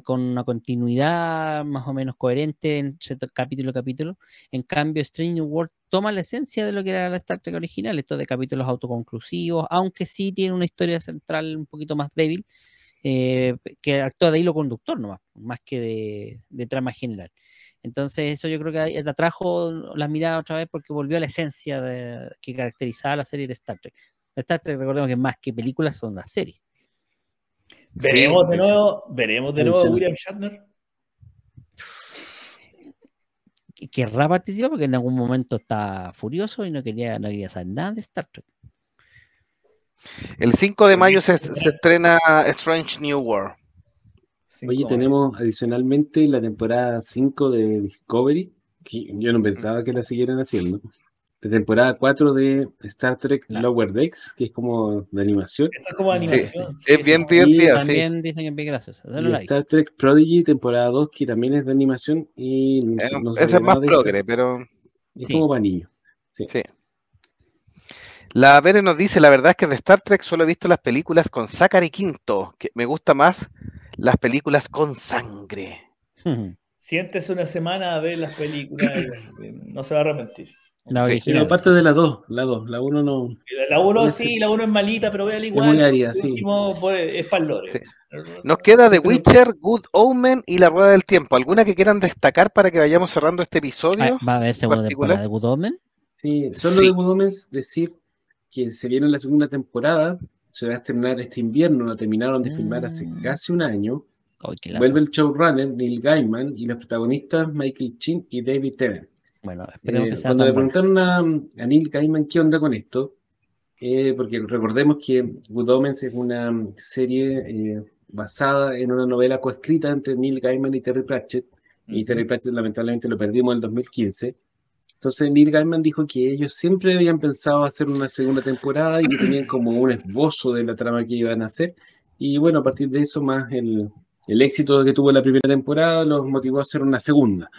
con una continuidad más o menos coherente entre capítulo a capítulo. En cambio, Strange New World toma la esencia de lo que era la Star Trek original, esto de capítulos autoconclusivos, aunque sí tiene una historia central un poquito más débil, eh, que actúa de hilo conductor nomás, más que de, trama general. Entonces, eso yo creo que atrajo las miradas otra vez porque volvió a la esencia que caracterizaba la serie de Star Trek. Star Trek, recordemos que más que películas son las series. Veremos de sí. nuevo, veremos de nuevo. William Shatner. Que- Querrá participar porque en algún momento está furioso y no quería, no quería saber nada de Star Trek. El 5 de mayo se, se estrena Strange New World. Oye, tenemos adicionalmente la temporada 5 de Discovery, que yo no pensaba que la siguieran haciendo. La temporada 4 de Star Trek Lower Decks, que es como de animación. Eso es como Sí, animación. es bien sí. divertida, sí. También dicen que es bien graciosa. Star Trek Prodigy, temporada 2, que también es de animación y no, Eh, no esa es más de progre, pero Es Sí. como para niños. sí. La Vere nos dice, la verdad es que de Star Trek solo he visto las películas con Zachary Quinto, que me gusta más las películas con sangre. (laughs) Siéntese una semana a ver las películas y no se va a arrepentir. La Sí, original. Pero aparte de la 2, la 2, la 1 no. La 1 Ese- sí, la 1 es malita, pero véala igual. muy árida, por sí. último, por- es para el lore. Sí. Nos queda The Witcher, Good Omen y La Rueda del Tiempo. ¿Alguna que quieran destacar para que vayamos cerrando este episodio? ¿Va a haber segunda particular? temporada de Good Omen? Sí, solo Sí. de Good Omens decir que se viene la segunda temporada, se va a estrenar este invierno, la terminaron de filmar hace Mm. casi un año. Lata. Vuelve el showrunner Neil Gaiman y los protagonistas Michael Chin y David Tennant. Bueno, esperemos Eh, que sea cuando le preguntaron a, a Neil Gaiman qué onda con esto, eh, porque recordemos que Good Omens es una serie eh, basada en una novela coescrita entre Neil Gaiman y Terry Pratchett, y Terry Pratchett lamentablemente lo perdimos en el 2015. Entonces Neil Gaiman dijo que ellos siempre habían pensado hacer una segunda temporada y que tenían como un esbozo de la trama que iban a hacer. Y bueno, a partir de eso, más el, el éxito que tuvo la primera temporada, los motivó a hacer una segunda.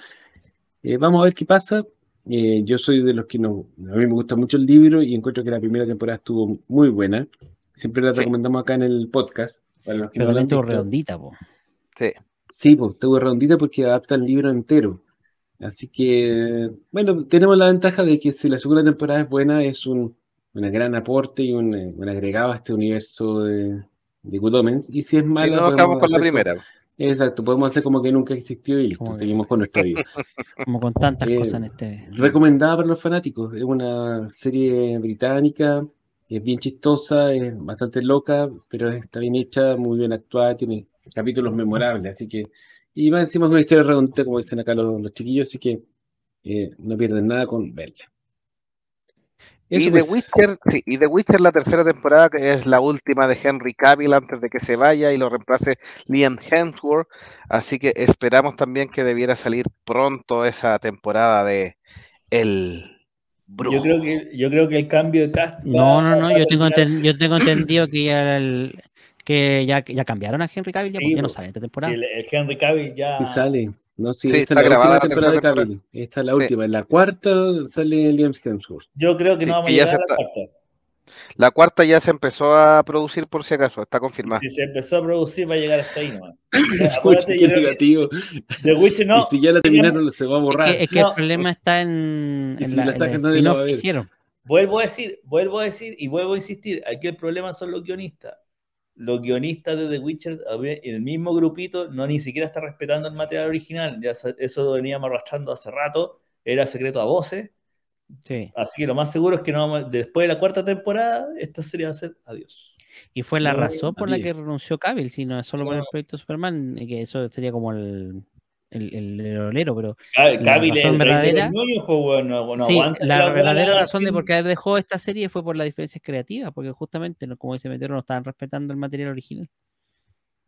Eh, vamos a ver qué pasa. Eh, yo soy de los que no, a mí me gusta mucho el libro y encuentro que la primera temporada estuvo muy buena. Siempre la Sí. recomendamos acá en el podcast. Para los que Pero no también han tuvo visto. redondita, po. Sí. Sí, pues estuvo redondita porque adapta el libro entero. Así que, bueno, tenemos la ventaja de que si la segunda temporada es buena, es un, un gran aporte y un, eh, un agregado a este universo de, de Good Omens. Y si es Si mala, no nos podemos quedamos con la primera. Exacto, podemos hacer como que nunca existió y listo, Como que- seguimos con nuestra vida. (laughs) Como con tantas Eh, cosas en este. Recomendada para los fanáticos. Es una serie británica, es bien chistosa, es bastante loca, pero está bien hecha, muy bien actuada, tiene capítulos memorables, así que, y más encima es una historia redondita, como dicen acá los, los chiquillos, así que eh, no pierden nada con verla. Y The pues. Witcher, sí, y The Witcher la tercera temporada, que es la última de Henry Cavill antes de que se vaya y lo reemplace Liam Hemsworth. Así que esperamos también que debiera salir pronto esa temporada de El Brujo. Yo creo, que, yo creo que el cambio de cast. No, no, no, yo tengo, enten- yo tengo entendido que ya el, Que ya, ya cambiaron a Henry Cavill, ya, Sí, pues, ya no pues. sale esta Sí, temporada. el, el Henry Cavill ya. Y sale. No, sí, Sí, esta está es la grabada última la temporada de. Esta es la Sí. última. En la cuarta sale Liam Hemsworth. Yo creo que Sí, no vamos a que llegar se a la cuarta. La cuarta ya se empezó a producir por si acaso, está confirmada. Si se empezó a producir, va a llegar hasta ahí nomás. Negativo. (laughs) The Witcher no. y si ya la terminaron, se va a Es borrar. que, es que No. el problema está en, en si la, sacan, que ver. hicieron. Vuelvo a decir, vuelvo a decir y vuelvo a insistir, aquí el problema son los guionistas. Los guionistas de The Witcher, el mismo grupito, no ni siquiera está respetando el material original. Ya eso veníamos arrastrando hace rato, era secreto a voces. Sí. Así que lo más seguro es que no vamos- después de la cuarta temporada, esta serie va a ser adiós. Y fue la No, razón por la que renunció Cavill, si no es solo por el No. proyecto Superman, y que eso sería como el, el, el, el olero, pero Ca- La razón verdadera- pues, bueno, no, sí, la verdadera razón de por qué dejó esta serie fue por las diferencias creativas, porque justamente, como se metieron, no estaban respetando el material original.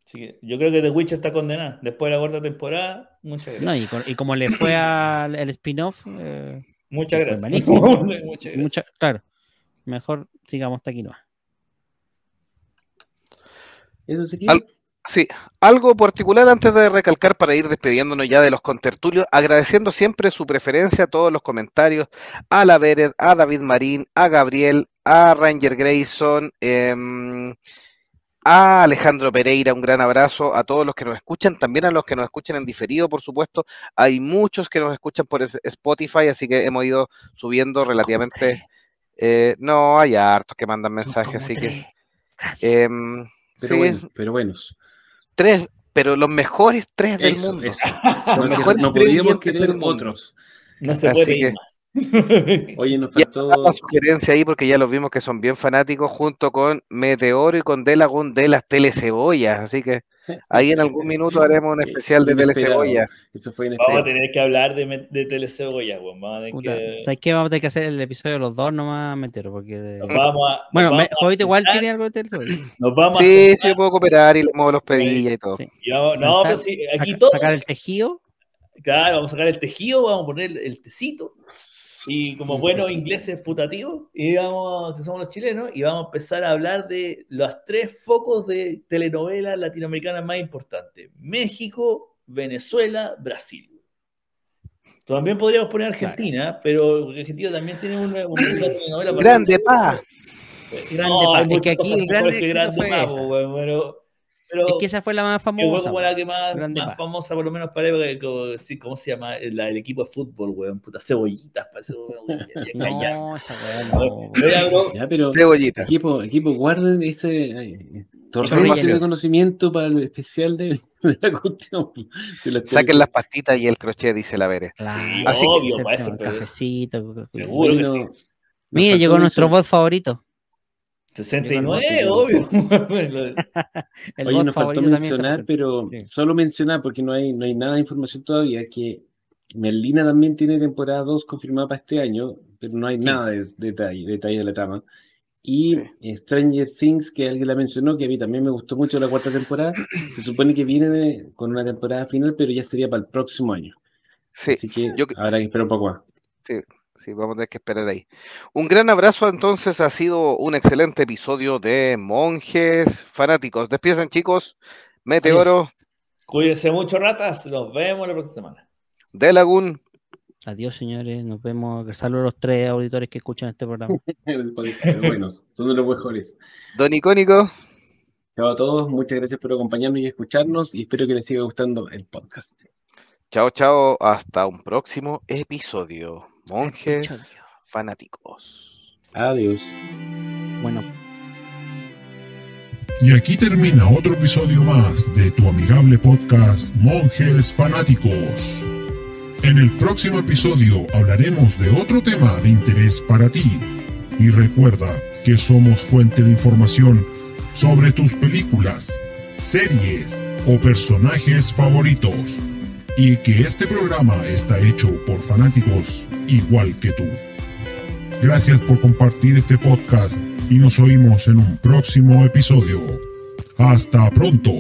Así que yo creo que The Witcher está condenada. Después de la cuarta temporada, muchas gracias. No, y, con- y como le fue al el spin-off, eh, muchas gracias. malísimo. (laughs) muchas gracias. mucha- claro, mejor sigamos hasta aquí no. Eso sí que- Al- Sí, algo particular antes de recalcar para ir despidiéndonos ya de los contertulios, agradeciendo siempre su preferencia a todos los comentarios, a la Vélez, a David Marín, a Gabriel, a Ranger Grayson, em, a Alejandro Pereira, un gran abrazo, a todos los que nos escuchan, también a los que nos escuchan en diferido, por supuesto, hay muchos que nos escuchan por Spotify, así que hemos ido subiendo relativamente, eh, no, hay hartos que mandan mensajes, así que... Em, pero, sí, bueno, pero buenos. Tres, pero los mejores tres del Eso, mundo. eso. Los mejores no tres podíamos querer otros. No se Así puede que- ir más. (laughs) Oye, nos faltó. la sugerencia ahí porque ya los vimos que son bien fanáticos junto con Meteoro y con Delagun de las telecebollas. Así que ahí en algún minuto haremos un (laughs) especial de telecebollas. Eso fue Vamos a tener que hablar de, de Telecebolla, weón. Vamos a que. ¿Sabes qué? Vamos a tener que hacer el episodio de los dos nomás, meter, porque... de- Nos vamos a. nos Bueno, vamos me, a Jovito igual tiene algo de Teletubbies. Nos vamos a Sí, sí, sentar yo puedo cooperar y le muevo los pedillas y todo. Sí. y vamos- no, pero sí, aquí Saca- todos. Sacar el tejido. Claro, vamos a sacar el tejido, vamos a poner el tecito. Y como buenos ingleses putativos, y vamos, que somos los chilenos, y vamos a empezar a hablar de los tres focos de telenovelas latinoamericanas más importantes: México, Venezuela, Brasil. También podríamos poner Argentina, pero Argentina también tiene una, (clears throat) una telenovela. para- Grande pa. Grande No, Pa. Es que aquí el gran mejores que éxito Grande fue Pa, esa. Weón, pero, Es que esa fue la más que fue famosa. como la que más, más famosa, por lo menos para época, como- sí, ¿cómo se llama? La del equipo de fútbol, weón, puta, cebollitas, parece, weón, ya- ya- ya- ya- No, esa weá no. Pero ya, pero Cebollita. equipo, equipo, guarden ese torrente Información. de conocimiento para el especial de, de la cuestión. de la Saquen las pastitas y el crochet, dice la Vere. Claro, Así que- Obvio, es para eso, pero- cafecito. Seguro que sí. faltó llegó nuestro bot favorito. 69, obvio. (laughs) (laughs) El Oye, nos faltó mencionar, pero Sí. solo mencionar, porque no hay, no hay nada de información todavía, que Merlina también tiene temporada 2 confirmada para este año, pero no hay nada de detalle, detalle de la trama. Y Sí. Stranger Things, que alguien la mencionó, que a mí también me gustó mucho la cuarta temporada, (clears throat) se supone que viene de- con una temporada final, pero ya sería para el próximo año. Sí, Así que yo- habrá que esperar un poco más. sí, sí, vamos a tener que esperar ahí. Un gran abrazo, entonces, ha sido un excelente episodio de Monjes Fanáticos. Despiden, chicos. Meteoro, Cuídense mucho, ratas. Nos vemos la próxima semana. Delagun, Adiós, señores. Nos vemos. Saludos a los tres auditores que escuchan este programa. (laughs) Pero bueno, son de los mejores. Don Icónico. Chao a todos, muchas gracias por acompañarnos y escucharnos y espero que les siga gustando el podcast. Chao, chao. Hasta un próximo episodio. Monjes. Fanáticos. Adiós. Bueno, Y aquí termina otro episodio más de tu amigable podcast Monjes Fanáticos. En el próximo episodio hablaremos de otro tema de interés para ti. Y recuerda que somos fuente de información sobre tus películas, series o personajes favoritos. Y que este programa está hecho por fanáticos igual que tú. Gracias por compartir este podcast y nos oímos en un próximo episodio. Hasta pronto.